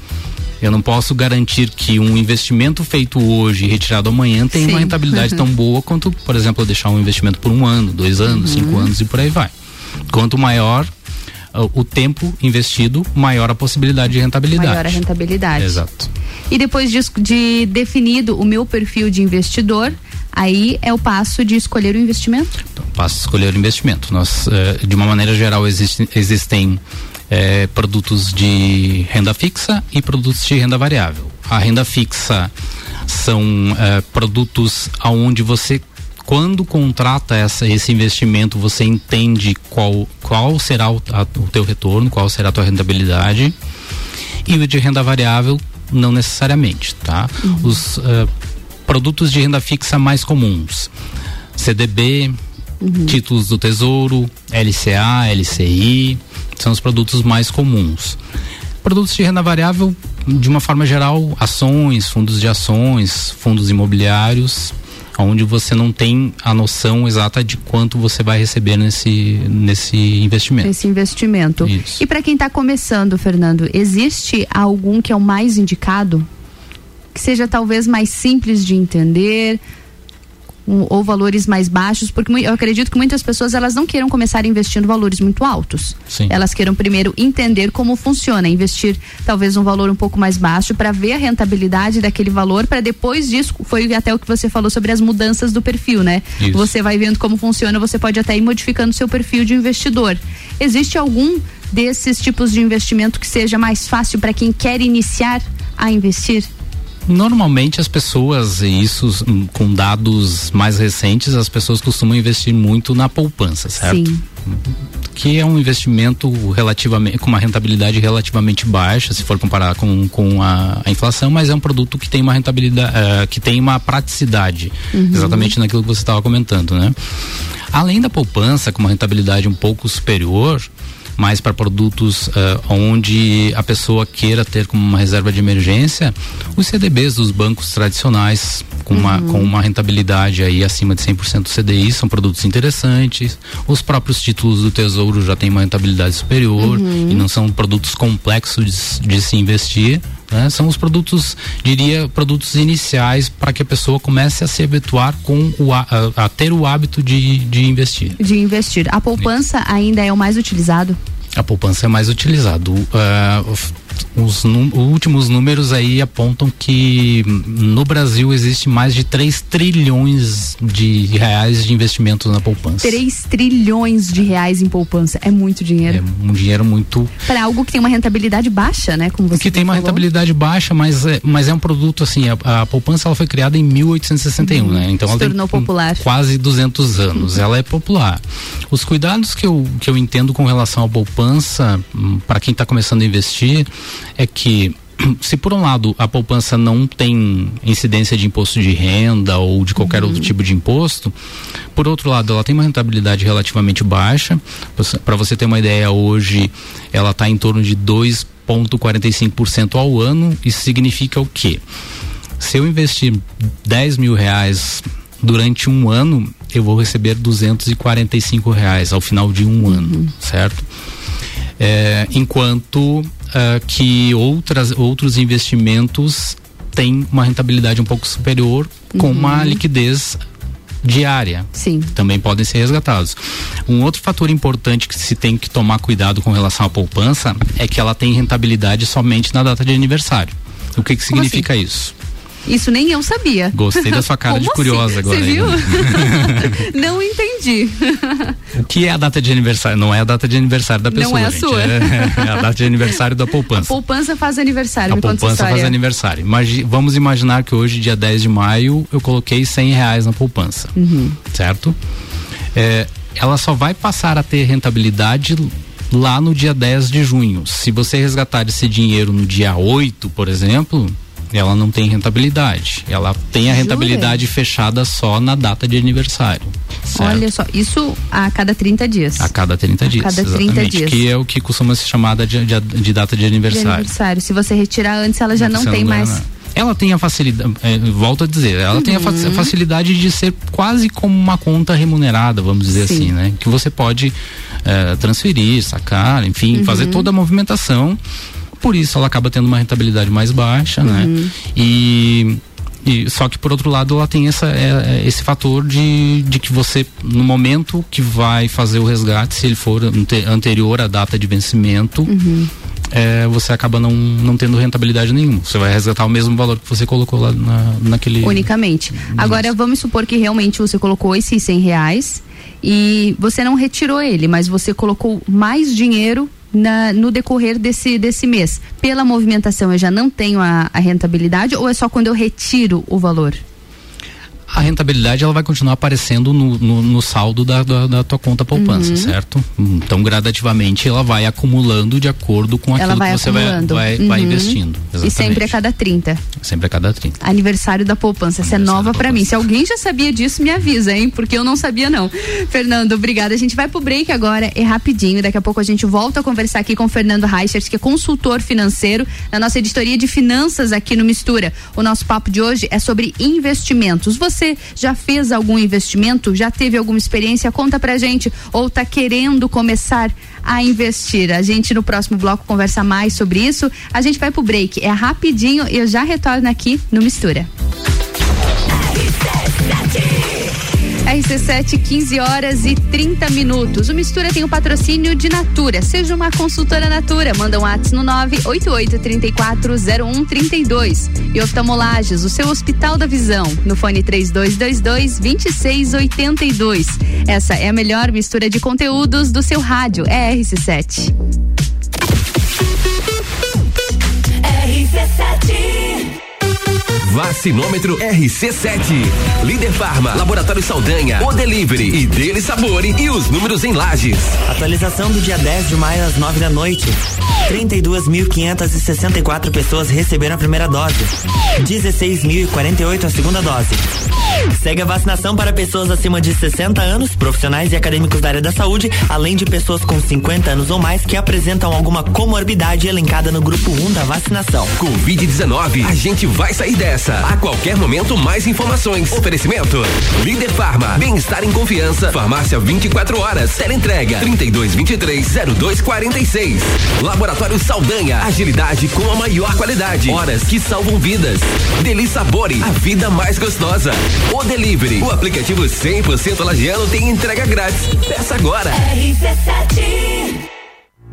Eu não posso garantir que um investimento feito hoje e retirado amanhã tenha Sim. uma rentabilidade Uhum. tão boa quanto, por exemplo, eu deixar um investimento por um ano, dois anos, cinco anos e por aí vai. Quanto maior ah, o tempo investido, maior a possibilidade de rentabilidade. Maior a rentabilidade. Exato. E depois de, de definido o meu perfil de investidor, aí é o passo de escolher o investimento? Passo a escolher o investimento. Nós, eh, de uma maneira geral, existe- existem eh, produtos de renda fixa e produtos de renda variável. A renda fixa são eh, produtos aonde você quando contrata essa, esse investimento, você entende qual, qual será o, a- o teu retorno, qual será a tua rentabilidade. E o de renda variável, não necessariamente, tá? Os eh, produtos de renda fixa mais comuns. CDB, títulos do Tesouro, LCA, LCI, são os produtos mais comuns. Produtos de renda variável, de uma forma geral, ações, fundos de ações, fundos imobiliários, onde você não tem a noção exata de quanto você vai receber nesse, nesse investimento. Esse investimento. Isso. E para quem está começando, Fernando, existe algum que é o mais indicado? Que seja talvez mais simples de entender? Ou valores mais baixos, porque eu acredito que muitas pessoas elas não queiram começar investindo valores muito altos. Sim. Elas queiram primeiro entender como funciona, investir talvez um valor um pouco mais baixo para ver a rentabilidade daquele valor, para depois disso, foi até o que você falou sobre as mudanças do perfil, né? Isso. Você vai vendo como funciona, você pode até ir modificando seu perfil de investidor. Existe algum desses tipos de investimento que seja mais fácil para quem quer iniciar a investir? Normalmente as pessoas, e isso hum, com dados mais recentes, as pessoas costumam investir muito na poupança, certo? Sim. Que é um investimento relativamente com uma rentabilidade relativamente baixa, se for comparar com, com a, a inflação, mas é um produto que tem uma rentabilidade, eh, que tem uma praticidade, Uhum. exatamente naquilo que você estava comentando, né? Além da poupança, com uma rentabilidade um pouco superior, mais para produtos eh, onde a pessoa queira ter como uma reserva de emergência, os CDBs dos bancos tradicionais com, uma, com uma rentabilidade aí acima de 100% do CDI são produtos interessantes. Os próprios títulos do Tesouro já têm uma rentabilidade superior Uhum. e não são produtos complexos de, de se investir. Né? São os produtos, diria, produtos iniciais para que a pessoa comece a se habituar com o, a, a ter o hábito de, de investir. De investir. A poupança ainda é o mais utilizado? A poupança é mais utilizado. Of- os últimos números aí apontam que hum, no Brasil existe mais de 3 trilhões de reais de investimento na poupança. 3 trilhões de reais em poupança. É muito dinheiro. Um dinheiro muito Para algo que tem uma rentabilidade baixa, né? Como você que tem uma falou. rentabilidade baixa, mas é, mas é um produto assim, a, a poupança ela foi criada em 1861, né? Então Se ela tem tornou popular. quase 200 anos. Ela é popular. Os cuidados que eu, que eu entendo com relação à poupança, para quem está começando a investir, é que se por um lado a poupança não tem incidência de imposto de renda ou de qualquer outro tipo de imposto, por outro lado ela tem uma rentabilidade relativamente baixa. Para você ter uma ideia, hoje ela está em torno de 2,45% ao ano. Isso significa o quê? Se eu investir 10 mil reais durante um ano, eu vou receber 245 reais ao final de um ano, certo? É, enquanto ah, que outras, outros investimentos têm uma rentabilidade um pouco superior com uma liquidez diária. Sim. Também podem ser resgatados. Um outro fator importante que se tem que tomar cuidado com relação à poupança é que ela tem rentabilidade somente na data de aniversário. O que que significa assim? isso? Isso nem eu sabia. Gostei da sua cara de assim? curiosa agora. Você viu? Não entendi. O que é a data de aniversário? Não é a data de aniversário da pessoa. Não é a gente. sua. É, é, a data de aniversário da poupança. A poupança faz aniversário. A poupança faz aniversário. Imagi vamos imaginar que hoje, dia 10 de maio, eu coloquei 100 reais na poupança. Uhum. Certo? É, ela só vai passar a ter rentabilidade lá no dia 10 de junho. Se você resgatar esse dinheiro no dia 8, por exemplo, ela não tem rentabilidade. Ela tem a rentabilidade Jura? fechada só na data de aniversário. Certo? Olha só, isso a cada 30 dias. A cada 30 dias. A cada 30 dias. Que é o que costuma ser chamada de, de, de data de aniversário. De aniversário. Se você retirar antes, ela já não, não tem não mais. Ela tem a facilidade, é, volto a dizer, ela uhum. tem a facilidade de ser quase como uma conta remunerada, vamos dizer Sim. assim, né? Que você pode é, transferir, sacar, enfim, uhum. fazer toda a movimentação por isso ela acaba tendo uma rentabilidade mais baixa, né? uhum. né? E e, só que por outro lado ela tem essa, é, é, esse fator de, de que você, no momento que vai fazer o resgate, se ele for ante, anterior à data de vencimento, uhum. é, você acaba não, não tendo rentabilidade nenhuma. Você vai resgatar o mesmo valor que você colocou lá na, naquele. Unicamente. Agora vamos supor que realmente você colocou esses 100 reais e você não retirou ele, mas você colocou mais dinheiro na, no decorrer desse, desse mês, pela movimentação eu já não tenho a, a rentabilidade ou é só quando eu retiro o valor? A rentabilidade ela vai continuar aparecendo no, no, no saldo da, da, da, tua conta poupança, uhum. certo? Então, gradativamente, ela vai acumulando de acordo com aquilo que você vai, vai, uhum. vai investindo. Exatamente. E sempre a cada 30. Sempre a cada 30. Aniversário da poupança. Essa é nova para mim. Se alguém já sabia disso, me avisa, hein? Porque eu não sabia, não. Fernando, obrigada. A gente vai pro break agora, é rapidinho. Daqui a pouco a gente volta a conversar aqui com o Fernando Reichert, que é consultor financeiro na nossa editoria de finanças aqui no Mistura. O nosso papo de hoje é sobre investimentos. Você você já fez algum investimento? Já teve alguma experiência? Conta pra gente. Ou está querendo começar a investir? A gente no próximo bloco conversa mais sobre isso. A gente vai pro break. É rapidinho e eu já retorno aqui no Mistura. RC7, 15 horas e 30 minutos. O Mistura tem o patrocínio de Natura. Seja uma consultora Natura. Manda um WhatsApp no 988340132. E oftalmolages, o seu Hospital da Visão. No fone 3222-2682. Essa é a melhor mistura de conteúdos do seu rádio. É RC7. RC7 Vacinômetro RC7. Líder Farma, Laboratório Saldanha, O Delivery e Dele Sabore e os números em lajes. Atualização do dia 10 de maio às 9 da noite. 32.564 pessoas receberam a primeira dose. 16.048 a segunda dose. Segue a vacinação para pessoas acima de 60 anos, profissionais e acadêmicos da área da saúde, além de pessoas com 50 anos ou mais que apresentam alguma comorbidade elencada no grupo 1 da vacinação. Covid-19, a gente vai sair dessa. A qualquer momento, mais informações. Oferecimento: Líder Farma, bem-estar em confiança. Farmácia 24 horas. Teleentrega 3223-0246. Laboratório Saldanha, agilidade com a maior qualidade. Horas que salvam vidas. Delícia Sabore, a vida mais gostosa. O Delivery, o aplicativo 100% lagiano tem entrega grátis. Peça agora. RC7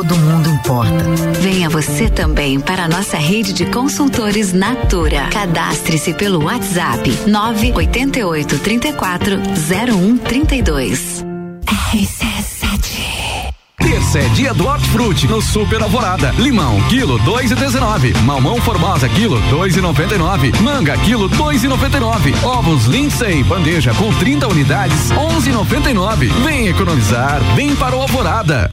todo mundo importa. Venha você também para a nossa rede de consultores Natura. Cadastre-se pelo WhatsApp 988 34 0132. RC7 Terça é dia do hortifruti no Super Alvorada. Limão, quilo dois e dezenove. Mamão Formosa, quilo dois e noventa e nove. Manga, quilo dois e noventa e nove. Ovos Lindsay, bandeja com 30 unidades, onze e noventa e nove. Vem economizar, vem para o Alvorada.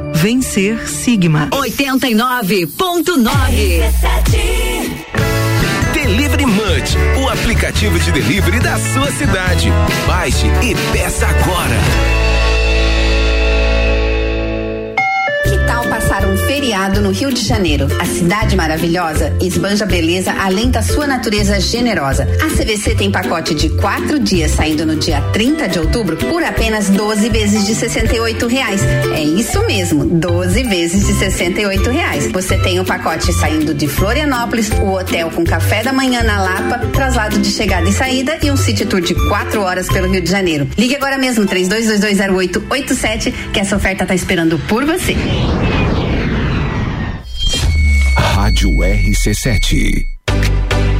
Vencer Sigma. 89.9 Delivery Munch, o aplicativo de delivery da sua cidade. Baixe e peça agora. Um feriado no Rio de Janeiro? A cidade maravilhosa esbanja beleza além da sua natureza generosa. A CVC tem pacote de quatro dias saindo no dia 30 de outubro por apenas 12 vezes de 68 reais. É isso mesmo, 12 vezes de 68 reais. Você tem o pacote saindo de Florianópolis, o hotel com café da manhã na Lapa, traslado de chegada e saída e um city tour de quatro horas pelo Rio de Janeiro. Ligue agora mesmo, 32220887, que essa oferta está esperando por você. Rádio RC7.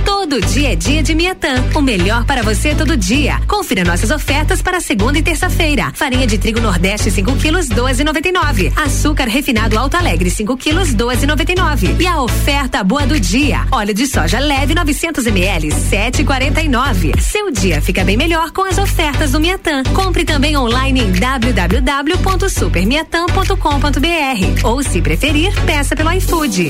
Todo dia é dia de Miatã. O melhor para você todo dia. Confira nossas ofertas para segunda e terça-feira. Farinha de trigo Nordeste 5 quilos 12,99. Açúcar refinado Alto Alegre 5 quilos 12,99. E a oferta boa do dia. Óleo de soja leve 900 ml 7,49. Seu dia fica bem melhor com as ofertas do Miatã. Compre também online em www.supermiatã.com.br ou se preferir, peça pelo iFood.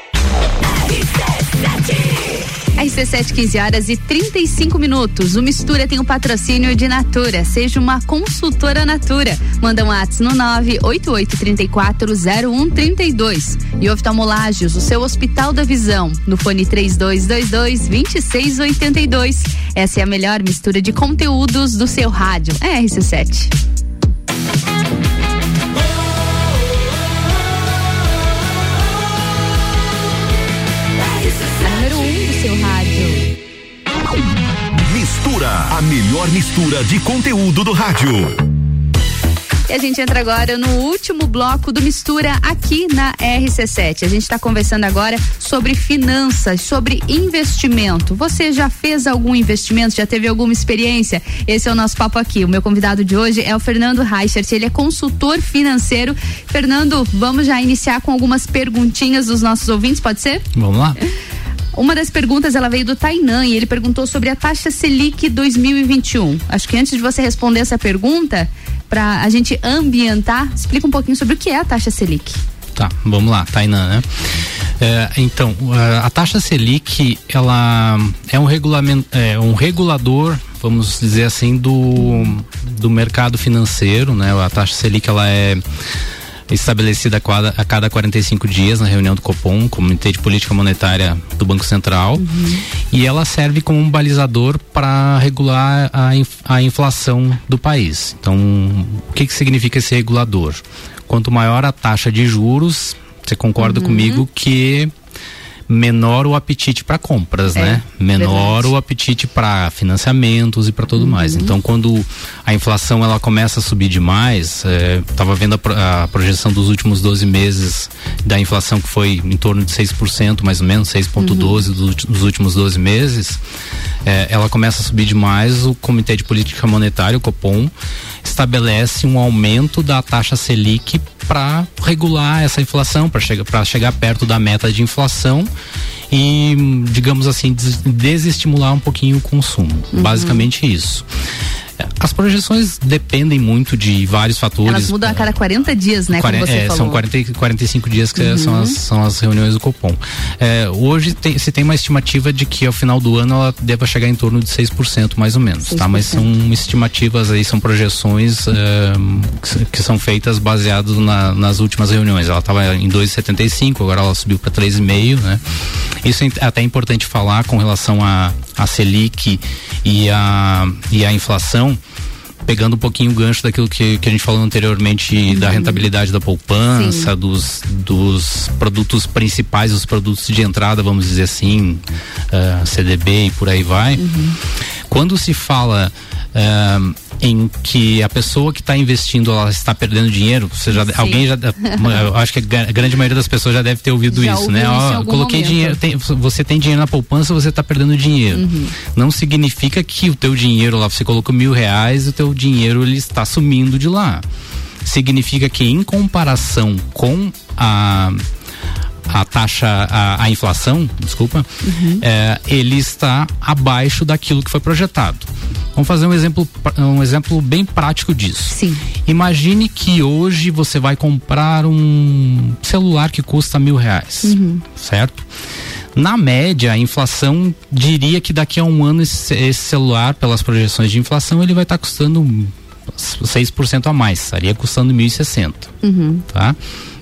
15 horas e 35 minutos. O Mistura tem o um patrocínio de Natura. Seja uma consultora Natura. Manda um WhatsApp no 988340132. E oftalmolagens, o seu Hospital da Visão. No fone 3222-2682. Essa é a melhor mistura de conteúdos do seu rádio. É RC7. Melhor mistura de conteúdo do rádio. E a gente entra agora no último bloco do Mistura aqui na RC7. A gente está conversando agora sobre finanças, sobre investimento. Você já fez algum investimento? Já teve alguma experiência? Esse é o nosso papo aqui. O meu convidado de hoje é o Fernando Reichert. Ele é consultor financeiro. Fernando, vamos já iniciar com algumas perguntinhas dos nossos ouvintes, pode ser? Vamos lá. Uma das perguntas ela veio do Tainan e ele perguntou sobre a taxa Selic 2021. Acho que antes de você responder essa pergunta, para a gente ambientar, explica um pouquinho sobre o que é a taxa Selic. Tá, vamos lá, Tainan, né? É, então, a taxa Selic, ela é um regulamento, é um regulador, vamos dizer assim, do, do mercado financeiro, né? A taxa Selic, ela é estabelecida a cada, a cada 45 dias na reunião do Copom, Comitê de Política Monetária do Banco Central, uhum. e ela serve como um balizador para regular a, a inflação do país. Então, o que, que significa esse regulador? Quanto maior a taxa de juros, você concorda uhum. comigo que menor o apetite para compras, é, né? Menor verdade. o apetite para financiamentos e para tudo uhum. mais. Então, quando a inflação ela começa a subir demais, estava é, vendo a, a, projeção dos últimos 12 meses da inflação que foi em torno de 6%, mais ou menos, 6,12% uhum. dos, dos, últimos 12 meses, é, ela começa a subir demais, o Comitê de Política Monetária, o Copom, estabelece um aumento da taxa Selic para regular essa inflação, para chegar, pra chegar perto da meta de inflação e, digamos assim, des desestimular um pouquinho o consumo. Uhum. Basicamente isso. As projeções dependem muito de vários fatores. Elas mudam a cada 40 dias, né? 40, como você é, falou. São 40, 45 dias que uhum. são, as, são as reuniões do Copom. É, hoje tem, se tem uma estimativa de que ao final do ano ela deva chegar em torno de 6% mais ou menos, 6%. tá? Mas são estimativas aí, são projeções é, que, que, são feitas baseadas na, nas últimas reuniões. Ela estava em 2,75, agora ela subiu para 3,5, né? Isso é até importante falar com relação a, a Selic e a, e a inflação pegando um pouquinho o gancho daquilo que, que a gente falou anteriormente uhum. da rentabilidade da poupança, dos, dos produtos principais, os produtos de entrada, vamos dizer assim, uh, CDB e por aí vai. Uhum. Quando se fala em que a pessoa que está investindo ela está perdendo dinheiro, você já, alguém já, eu acho que a grande maioria das pessoas já deve ter ouvido já isso, né? Ó, coloquei momento. dinheiro, tem, você tem dinheiro na poupança, você está perdendo dinheiro. Uhum. Não significa que o teu dinheiro lá, você colocou mil reais, o teu dinheiro ele está sumindo de lá. Significa que em comparação com a a taxa, a, a inflação, desculpa, uhum. é, ele está abaixo daquilo que foi projetado. Vamos fazer um exemplo, um exemplo bem prático disso. Sim. Imagine que hoje você vai comprar um celular que custa mil reais, uhum. certo? Na média, a inflação diria que daqui a um ano esse, esse celular, pelas projeções de inflação, ele vai estar tá custando 6% a mais, estaria custando 1.060. Uhum. Tá?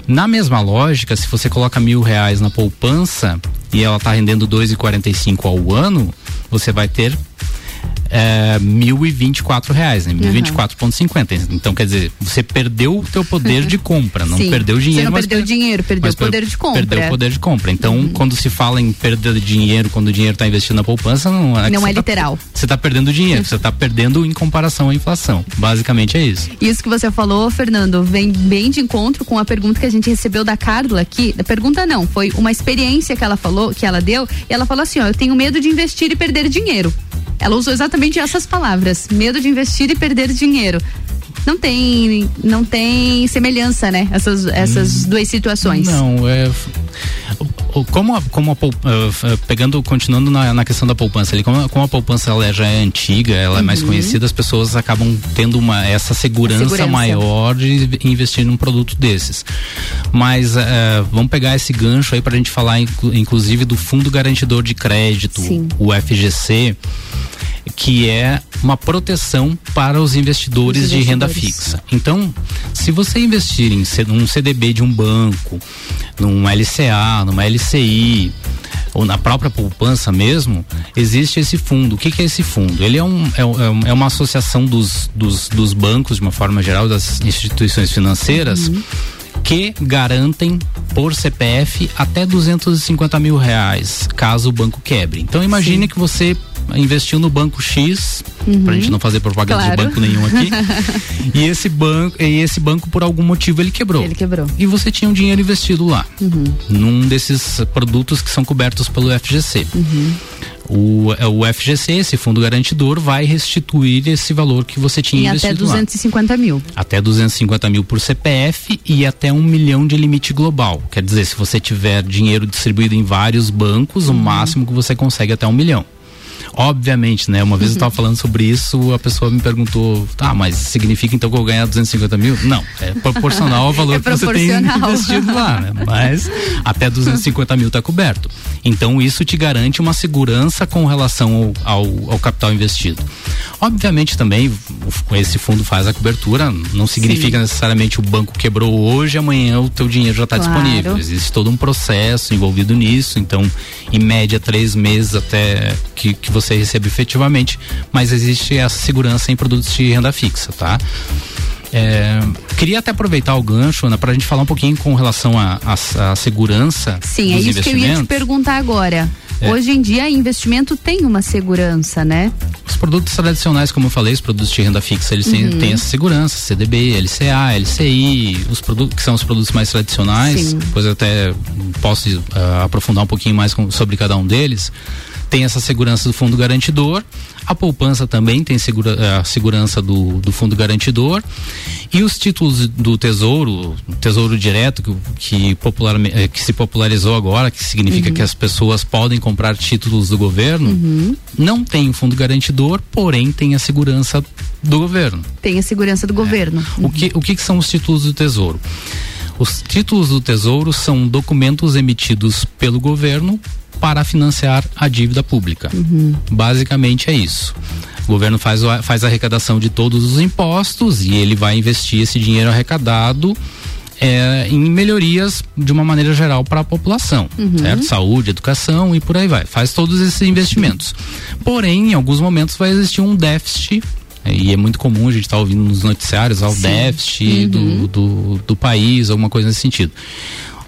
Na mesma lógica, se você coloca mil reais na poupança e ela está rendendo 2,45 ao ano, você vai ter é, mil e vinte e quatro reais, né? Mil e vinte e quatro ponto cinquenta. Então, quer dizer, você perdeu o teu poder de compra, não Sim. perdeu dinheiro. Você não mas perdeu dinheiro, perdeu o poder de compra. Perdeu o poder de compra. Então, uhum. quando se fala em perda de dinheiro, quando o dinheiro está investido na poupança, não é Não é tá, literal. Você está perdendo dinheiro, você está perdendo em comparação à inflação. Basicamente é isso. Isso que você falou, Fernando, vem bem de encontro com a pergunta que a gente recebeu da Carla aqui. Da pergunta não, foi uma experiência que ela falou, que ela deu, e ela falou assim: ó, eu tenho medo de investir e perder dinheiro. Ela usou exatamente essas palavras: medo de investir e perder dinheiro. Não tem, não tem semelhança, né? Essas, essas hum, duas situações. Não, é como a, como a, uh, pegando continuando na, na, questão da poupança ali como, como a poupança ela já é antiga ela uhum. é mais uhum. conhecida as pessoas acabam tendo uma essa segurança, segurança. maior de investir num produto desses mas uh, vamos pegar esse gancho aí para a gente falar inclusive do fundo garantidor de crédito Sim. o FGC que é uma proteção para os investidores, os investidores, de renda fixa. Então, se você investir em um CDB de um banco, num LCA, numa LCI, ou na própria poupança mesmo, existe esse fundo. O que, que é esse fundo? Ele é, um, é, é, uma associação dos, dos, dos, bancos, de uma forma geral, das instituições financeiras. Uhum. Que garantem por CPF até 250 mil reais, caso o banco quebre. Então imagine Sim. que você investiu no banco X, uhum. pra gente não fazer propaganda claro. de banco nenhum aqui. e esse banco, e esse banco por algum motivo ele quebrou. Ele quebrou. E você tinha um dinheiro investido lá, uhum. num desses produtos que são cobertos pelo FGC. Uhum. O, é, o FGC, esse fundo garantidor, vai restituir esse valor que você tinha e investido. Até 250 lá. mil. Até 250 mil por CPF e até um milhão de limite global. Quer dizer, se você tiver dinheiro distribuído em vários bancos, uhum. o máximo que você consegue é até um milhão. Obviamente, né? Uma vez eu estava falando sobre isso, a pessoa me perguntou, tá, mas significa então que eu ganhar 250 mil? Não, é proporcional ao valor é que você tem investido lá, né? Mas até 250 mil está coberto. Então isso te garante uma segurança com relação ao, ao, ao capital investido. Obviamente também esse fundo faz a cobertura, não significa Sim. necessariamente o banco quebrou hoje, amanhã o teu dinheiro já está claro. disponível. Existe todo um processo envolvido nisso, então em média três meses até que, que você receba efetivamente, mas existe essa segurança em produtos de renda fixa, tá? É, queria até aproveitar o gancho, Ana, para a gente falar um pouquinho com relação à segurança. Sim, é isso que eu ia te perguntar agora. É. Hoje em dia, investimento tem uma segurança, né? Os produtos tradicionais, como eu falei, os produtos de renda fixa, eles uhum. têm, têm essa segurança, CDB, LCA, LCI, os produtos que são os produtos mais tradicionais. Sim. Depois eu até posso uh, aprofundar um pouquinho mais com, sobre cada um deles tem essa segurança do fundo garantidor, a poupança também tem segura, a segurança do, do fundo garantidor e os títulos do tesouro, tesouro direto que, que, popular, eh, que se popularizou agora, que significa uhum. que as pessoas podem comprar títulos do governo, uhum. não tem fundo garantidor, porém tem a segurança do governo. Tem a segurança do é. governo. Uhum. O, que, o que são os títulos do tesouro? Os títulos do Tesouro são documentos emitidos pelo governo para financiar a dívida pública. Uhum. Basicamente é isso. O governo faz, faz a arrecadação de todos os impostos e ele vai investir esse dinheiro arrecadado é, em melhorias de uma maneira geral para a população, uhum. certo? Saúde, educação e por aí vai. Faz todos esses investimentos. Porém, em alguns momentos vai existir um déficit e é muito comum a gente estar tá ouvindo nos noticiários ao déficit uhum. do, do, do país, alguma coisa nesse sentido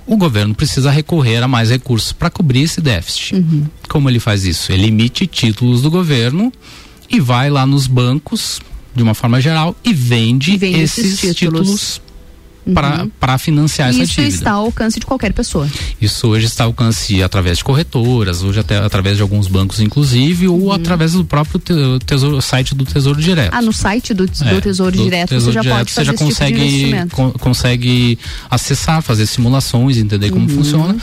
o governo precisa recorrer a mais recursos para cobrir esse déficit. Uhum. Como ele faz isso? Ele emite títulos do governo e vai lá nos bancos, de uma forma geral, e vende, e vende esses, esses, títulos, títulos uhum. para financiar essa dívida. Isso está ao alcance de qualquer pessoa. Isso hoje está ao alcance através de corretoras, hoje até através de alguns bancos inclusive, uhum. ou através do próprio tesouro, site do Tesouro Direto. Ah, no site do, do é, Tesouro do Direto tesouro você já direto, pode fazer você já consegue, tipo consegue acessar, fazer simulações, entender como uhum. funciona.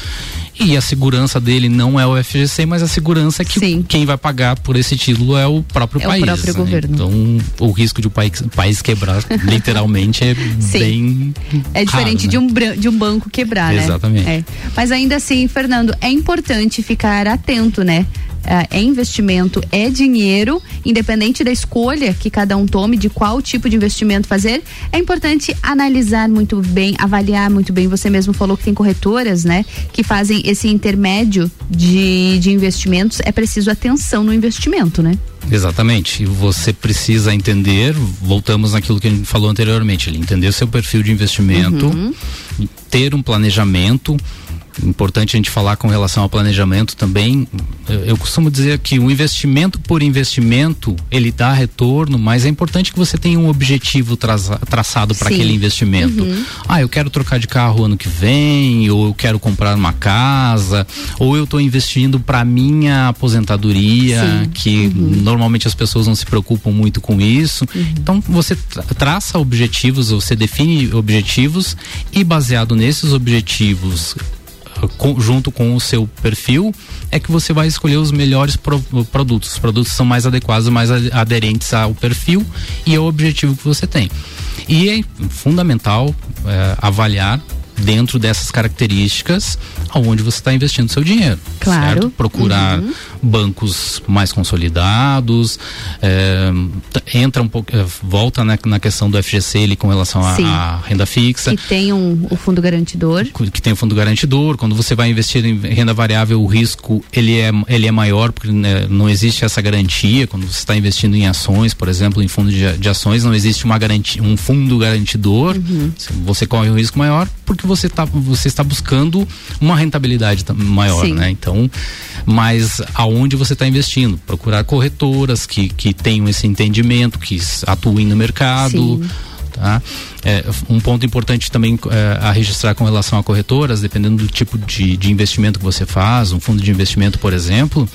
E a segurança dele não é o FGC, mas a segurança é que Sim. quem vai pagar por esse título é o próprio é país. O próprio né? governo. Então, o risco de o país, país quebrar, literalmente, é Sim. bem. É diferente raro, né? de, um, de um banco quebrar, né? Exatamente. É. Mas ainda assim, Fernando, é importante ficar atento, né? é investimento, é dinheiro, independente da escolha que cada um tome de qual tipo de investimento fazer, é importante analisar muito bem, avaliar muito bem. Você mesmo falou que tem corretoras, né, que fazem esse intermédio de, de investimentos. É preciso atenção no investimento, né? Exatamente. Você precisa entender, voltamos naquilo que a gente falou anteriormente, entender o seu perfil de investimento, uhum. ter um planejamento importante a gente falar com relação ao planejamento também. Eu, eu costumo dizer que o investimento por investimento ele dá retorno, mas é importante que você tenha um objetivo traça, traçado para aquele investimento. Uhum. Ah, eu quero trocar de carro ano que vem, ou eu quero comprar uma casa, ou eu estou investindo para minha aposentadoria, Sim. que uhum. normalmente as pessoas não se preocupam muito com isso. Uhum. Então você traça objetivos, você define objetivos e baseado nesses objetivos com, junto com o seu perfil, é que você vai escolher os melhores pro, produtos. Os produtos são mais adequados, mais aderentes ao perfil e ao objetivo que você tem. E é fundamental é, avaliar dentro dessas características aonde você está investindo seu dinheiro. Claro. Certo? Procurar uhum. bancos mais consolidados, é, entra um pouco, é, volta na, na, questão do FGC com relação à renda fixa. Que tem um, o fundo garantidor. Que tem o fundo garantidor. Quando você vai investir em renda variável, o risco ele é, ele é maior porque né, não existe essa garantia. Quando você está investindo em ações, por exemplo, em fundo de, de ações, não existe uma garantia, um fundo garantidor. Uhum. Você corre um risco maior porque você, tá, você está buscando uma rentabilidade maior, Sim. né? Então, mas aonde você está investindo? Procurar corretoras que, que tenham esse entendimento, que atuem no mercado. Sim. Tá? É, um ponto importante também é, a registrar com relação a corretoras, dependendo do tipo de, de investimento que você faz, um fundo de investimento, por exemplo,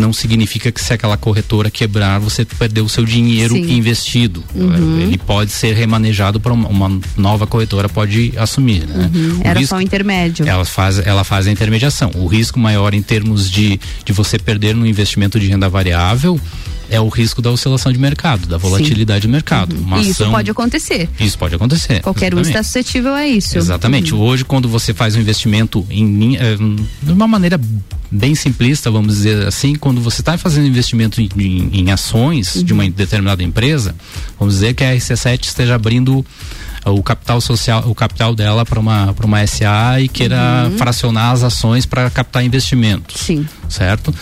não significa que se aquela corretora quebrar, você perdeu o seu dinheiro Sim. investido. Uhum. Ele pode ser remanejado para uma, uma, nova corretora, pode assumir. Né? Uhum. Era risco, só o intermédio. Ela faz, ela faz a intermediação. O risco maior em termos de, de você perder no investimento de renda variável é o risco da oscilação de mercado, da volatilidade Sim. do mercado. Uhum. isso pode acontecer. Isso pode acontecer. Qualquer um está suscetível a isso. Exatamente. Uhum. Hoje, quando você faz um investimento em, é, de uma maneira bem simplista, vamos dizer assim, quando você está fazendo investimento em, em, em ações uhum. de uma determinada empresa, vamos dizer que a RC7 esteja abrindo o capital social, o capital dela para uma para uma SA e queira uhum. fracionar as ações para captar investimentos. Sim. Certo?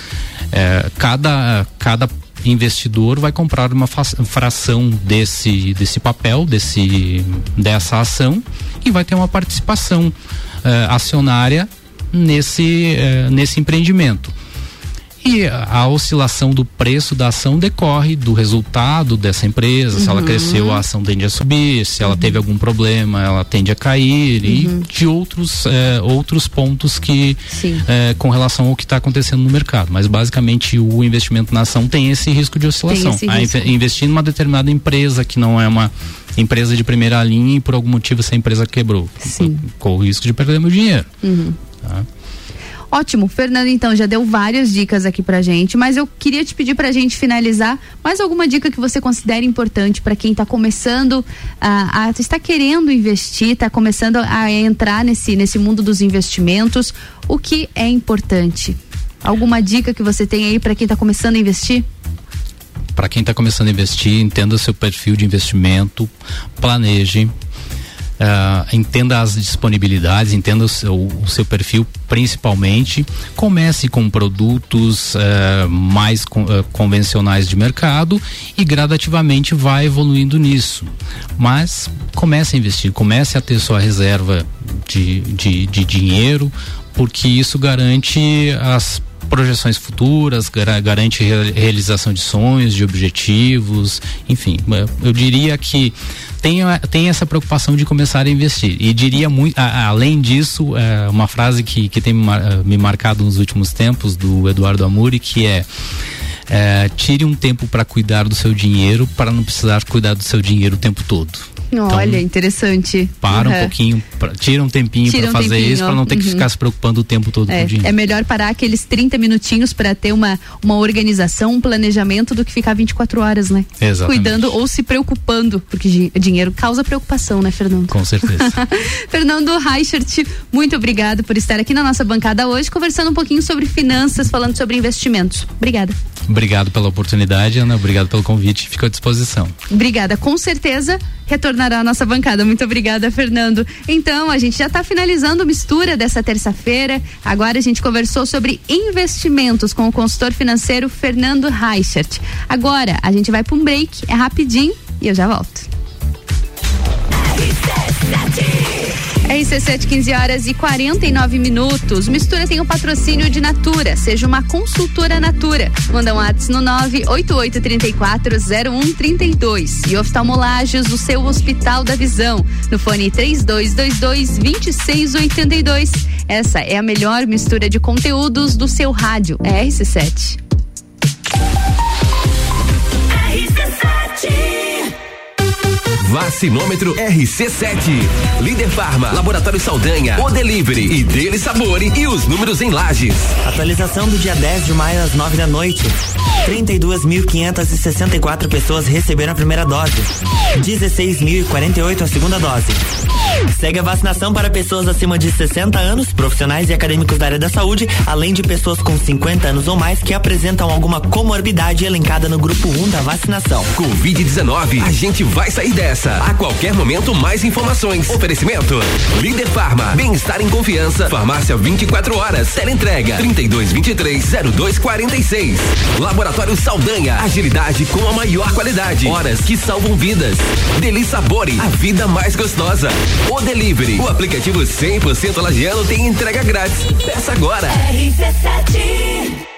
É, cada cada investidor vai comprar uma fração desse desse papel, desse dessa ação e vai ter uma participação uh, acionária nesse uh, nesse empreendimento. E a, oscilação do preço da ação decorre do resultado dessa empresa, uhum. se ela uhum. cresceu, a ação tende a subir, se ela teve algum problema, ela tende a cair uhum. e de outros, é, outros pontos que é, com relação ao que está acontecendo no mercado. Mas basicamente o investimento na ação tem esse risco de oscilação. Risco. Investir numa determinada empresa que não é uma empresa de primeira linha e por algum motivo essa empresa quebrou. Sim. Com o risco de perder meu dinheiro. Uhum. Tá? Ótimo, Fernando, então já deu várias dicas aqui pra gente, mas eu queria te pedir pra gente finalizar mais alguma dica que você considere importante para quem está começando a, a está querendo investir, está começando a entrar nesse nesse mundo dos investimentos. O que é importante? Alguma dica que você tem aí para quem está começando a investir? Para quem está começando a investir, entenda seu perfil de investimento, planeje, Uh, entenda as disponibilidades, entenda o seu, o seu, perfil principalmente. Comece com produtos uh, mais con, uh, convencionais de mercado e gradativamente vai evoluindo nisso. Mas comece a investir, comece a ter sua reserva de, de, de dinheiro, porque isso garante as projeções futuras, garante realização de sonhos, de objetivos, enfim. Eu diria que tem, tem essa preocupação de começar a investir. E diria muito, a, além disso, é, uma frase que, que tem me, me marcado nos últimos tempos do Eduardo Amuri, que é é, tire um tempo para cuidar do seu dinheiro para não precisar cuidar do seu dinheiro o tempo todo. Olha, então, interessante. Para uhum. um pouquinho, pra, tira um tempinho para um fazer tempinho, isso, para não ter uhum. que ficar se preocupando o tempo todo é, com o dinheiro. É melhor parar aqueles 30 minutinhos para ter uma, uma organização, um planejamento do que ficar 24 horas, né? Exatamente. Cuidando ou se preocupando, porque dinheiro causa preocupação, né, Fernando? Com certeza. Fernando Reichert, muito obrigado por estar aqui na nossa bancada hoje, conversando um pouquinho sobre finanças, falando sobre investimentos. Obrigada. Obrigado pela oportunidade, Ana. Obrigado pelo convite. Fico à disposição. Obrigada. Com certeza retornará à nossa bancada. Muito obrigada, Fernando. Então, a gente já está finalizando a mistura dessa terça-feira. Agora a gente conversou sobre investimentos com o consultor financeiro Fernando Reichert. Agora a gente vai para um break, é rapidinho e eu já volto. RC7, 15 horas e 49 minutos. Mistura tem o patrocínio de Natura. Seja uma consultora Natura. Manda um WhatsApp no 988340132. E oftalmolagens, o seu Hospital da Visão. No fone 3222-2682. Essa é a melhor mistura de conteúdos do seu rádio. É RC7. Vacinômetro RC7. Líder Farma, Laboratório Saldanha, O Delivery e Dele Sabore e os números em lajes. Atualização do dia 10 de maio às 9 da noite. 32.564 pessoas receberam a primeira dose. 16.048 a segunda dose. Segue a vacinação para pessoas acima de 60 anos, profissionais e acadêmicos da área da saúde, além de pessoas com 50 anos ou mais que apresentam alguma comorbidade elencada no grupo 1 da vacinação. Covid-19, a gente vai sair dessa. A qualquer momento, mais informações. Oferecimento: Líder Farma, bem-estar em confiança. Farmácia 24 horas. Teleentrega 3223-0246. Laboratório Saldanha, agilidade com a maior qualidade. Horas que salvam vidas. Deli Sabore, a vida mais gostosa. O Delivery, o aplicativo 100% lagiano tem entrega grátis. Peça agora. RC7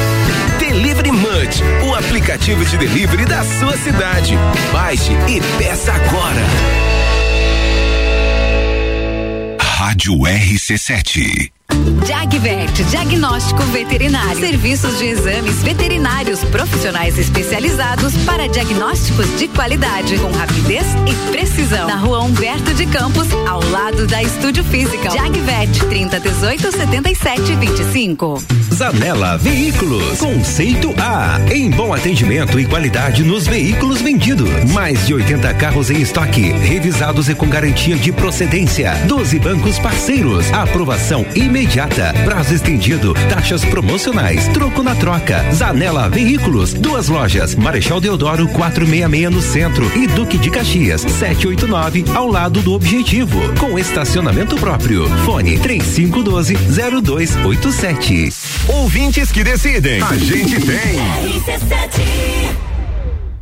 Delivery Munch, o aplicativo de delivery da sua cidade. Baixe e peça agora. Rádio RC7. Jagvet, diagnóstico veterinário. Serviços de exames veterinários profissionais especializados para diagnósticos de qualidade, com rapidez e precisão. Na rua Humberto de Campos, ao lado da Estúdio Física. Jagvet, 30 18 77 25. Zanela Veículos, conceito A. Em bom atendimento e qualidade nos veículos vendidos. Mais de 80 carros em estoque, revisados e com garantia de procedência. 12 bancos parceiros. Aprovação imediata imediata, prazo estendido, taxas promocionais, troco na troca. Zanela Veículos, duas lojas, Marechal Deodoro 466 no centro e Duque de Caxias 789 ao lado do Objetivo, com estacionamento próprio. Fone 3512 0287. Ouvintes que decidem. A gente tem.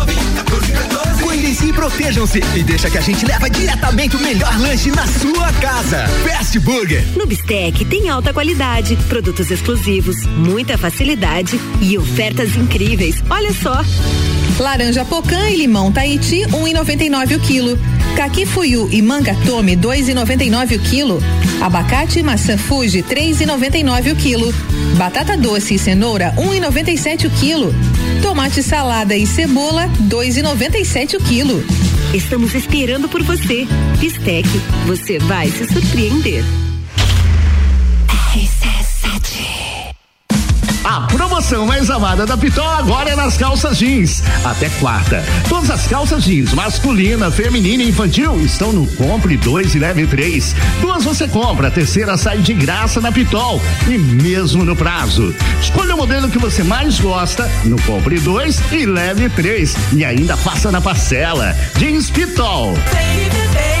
1414. Cuidem-se e protejam-se e deixa que a gente leva diretamente o melhor lanche na sua casa. Fast Burger. No Bistec tem alta qualidade, produtos exclusivos, muita facilidade e ofertas incríveis. Olha só. Laranja Pocã e limão Tahiti, 1,99 um o quilo. Caqui Fuyu e manga Tome, 2,99 o quilo. Abacate e maçã Fuji, 3,99 o quilo. Batata doce e cenoura, 1,97 um o quilo. Tomate salada e cebola, 2,97 o quilo. Estamos esperando por você. Bistec, você vai se surpreender. A promoção mais amada da Pitol agora é nas calças jeans. Até quarta. Todas as calças jeans, masculina, feminina e infantil, estão no Compre 2 e Leve 3. Duas você compra, a terceira sai de graça na Pitol. E mesmo no prazo. Escolha o modelo que você mais gosta no Compre 2 e Leve 3. E ainda faça na parcela. Jeans Pitol. Vem, vem,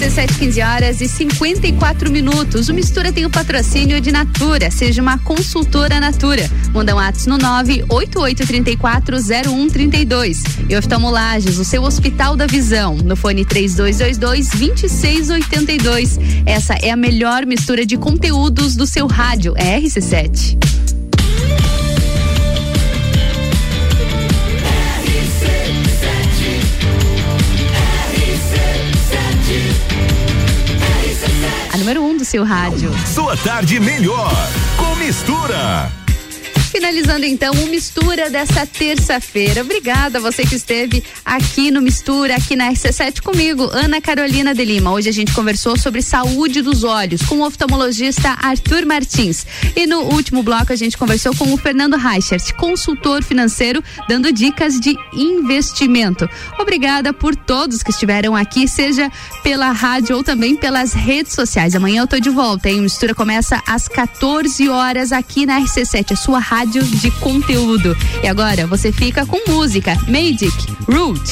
RC7, 15 horas e 54 minutos. O Mistura tem o patrocínio de Natura. Seja uma consultora Natura. Manda um ato no 988340132. E oftalmolages, o seu Hospital da Visão. No fone 3222-2682. Essa é a melhor mistura de conteúdos do seu rádio. É RC7. Número 1 um do seu rádio. Sua tarde melhor com mistura. Finalizando então o Mistura dessa terça-feira. Obrigada a você que esteve aqui no Mistura, aqui na RC7 comigo, Ana Carolina de Lima. Hoje a gente conversou sobre saúde dos olhos com o oftalmologista Arthur Martins. E no último bloco a gente conversou com o Fernando Reichert, consultor financeiro, dando dicas de investimento. Obrigada por todos que estiveram aqui, seja pela rádio ou também pelas redes sociais. Amanhã eu tô de volta, hein? O Mistura começa às 14 horas aqui na RC7, a sua rádio de conteúdo. E agora você fica com música Magic Root.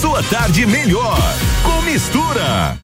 Sua tarde melhor com mistura.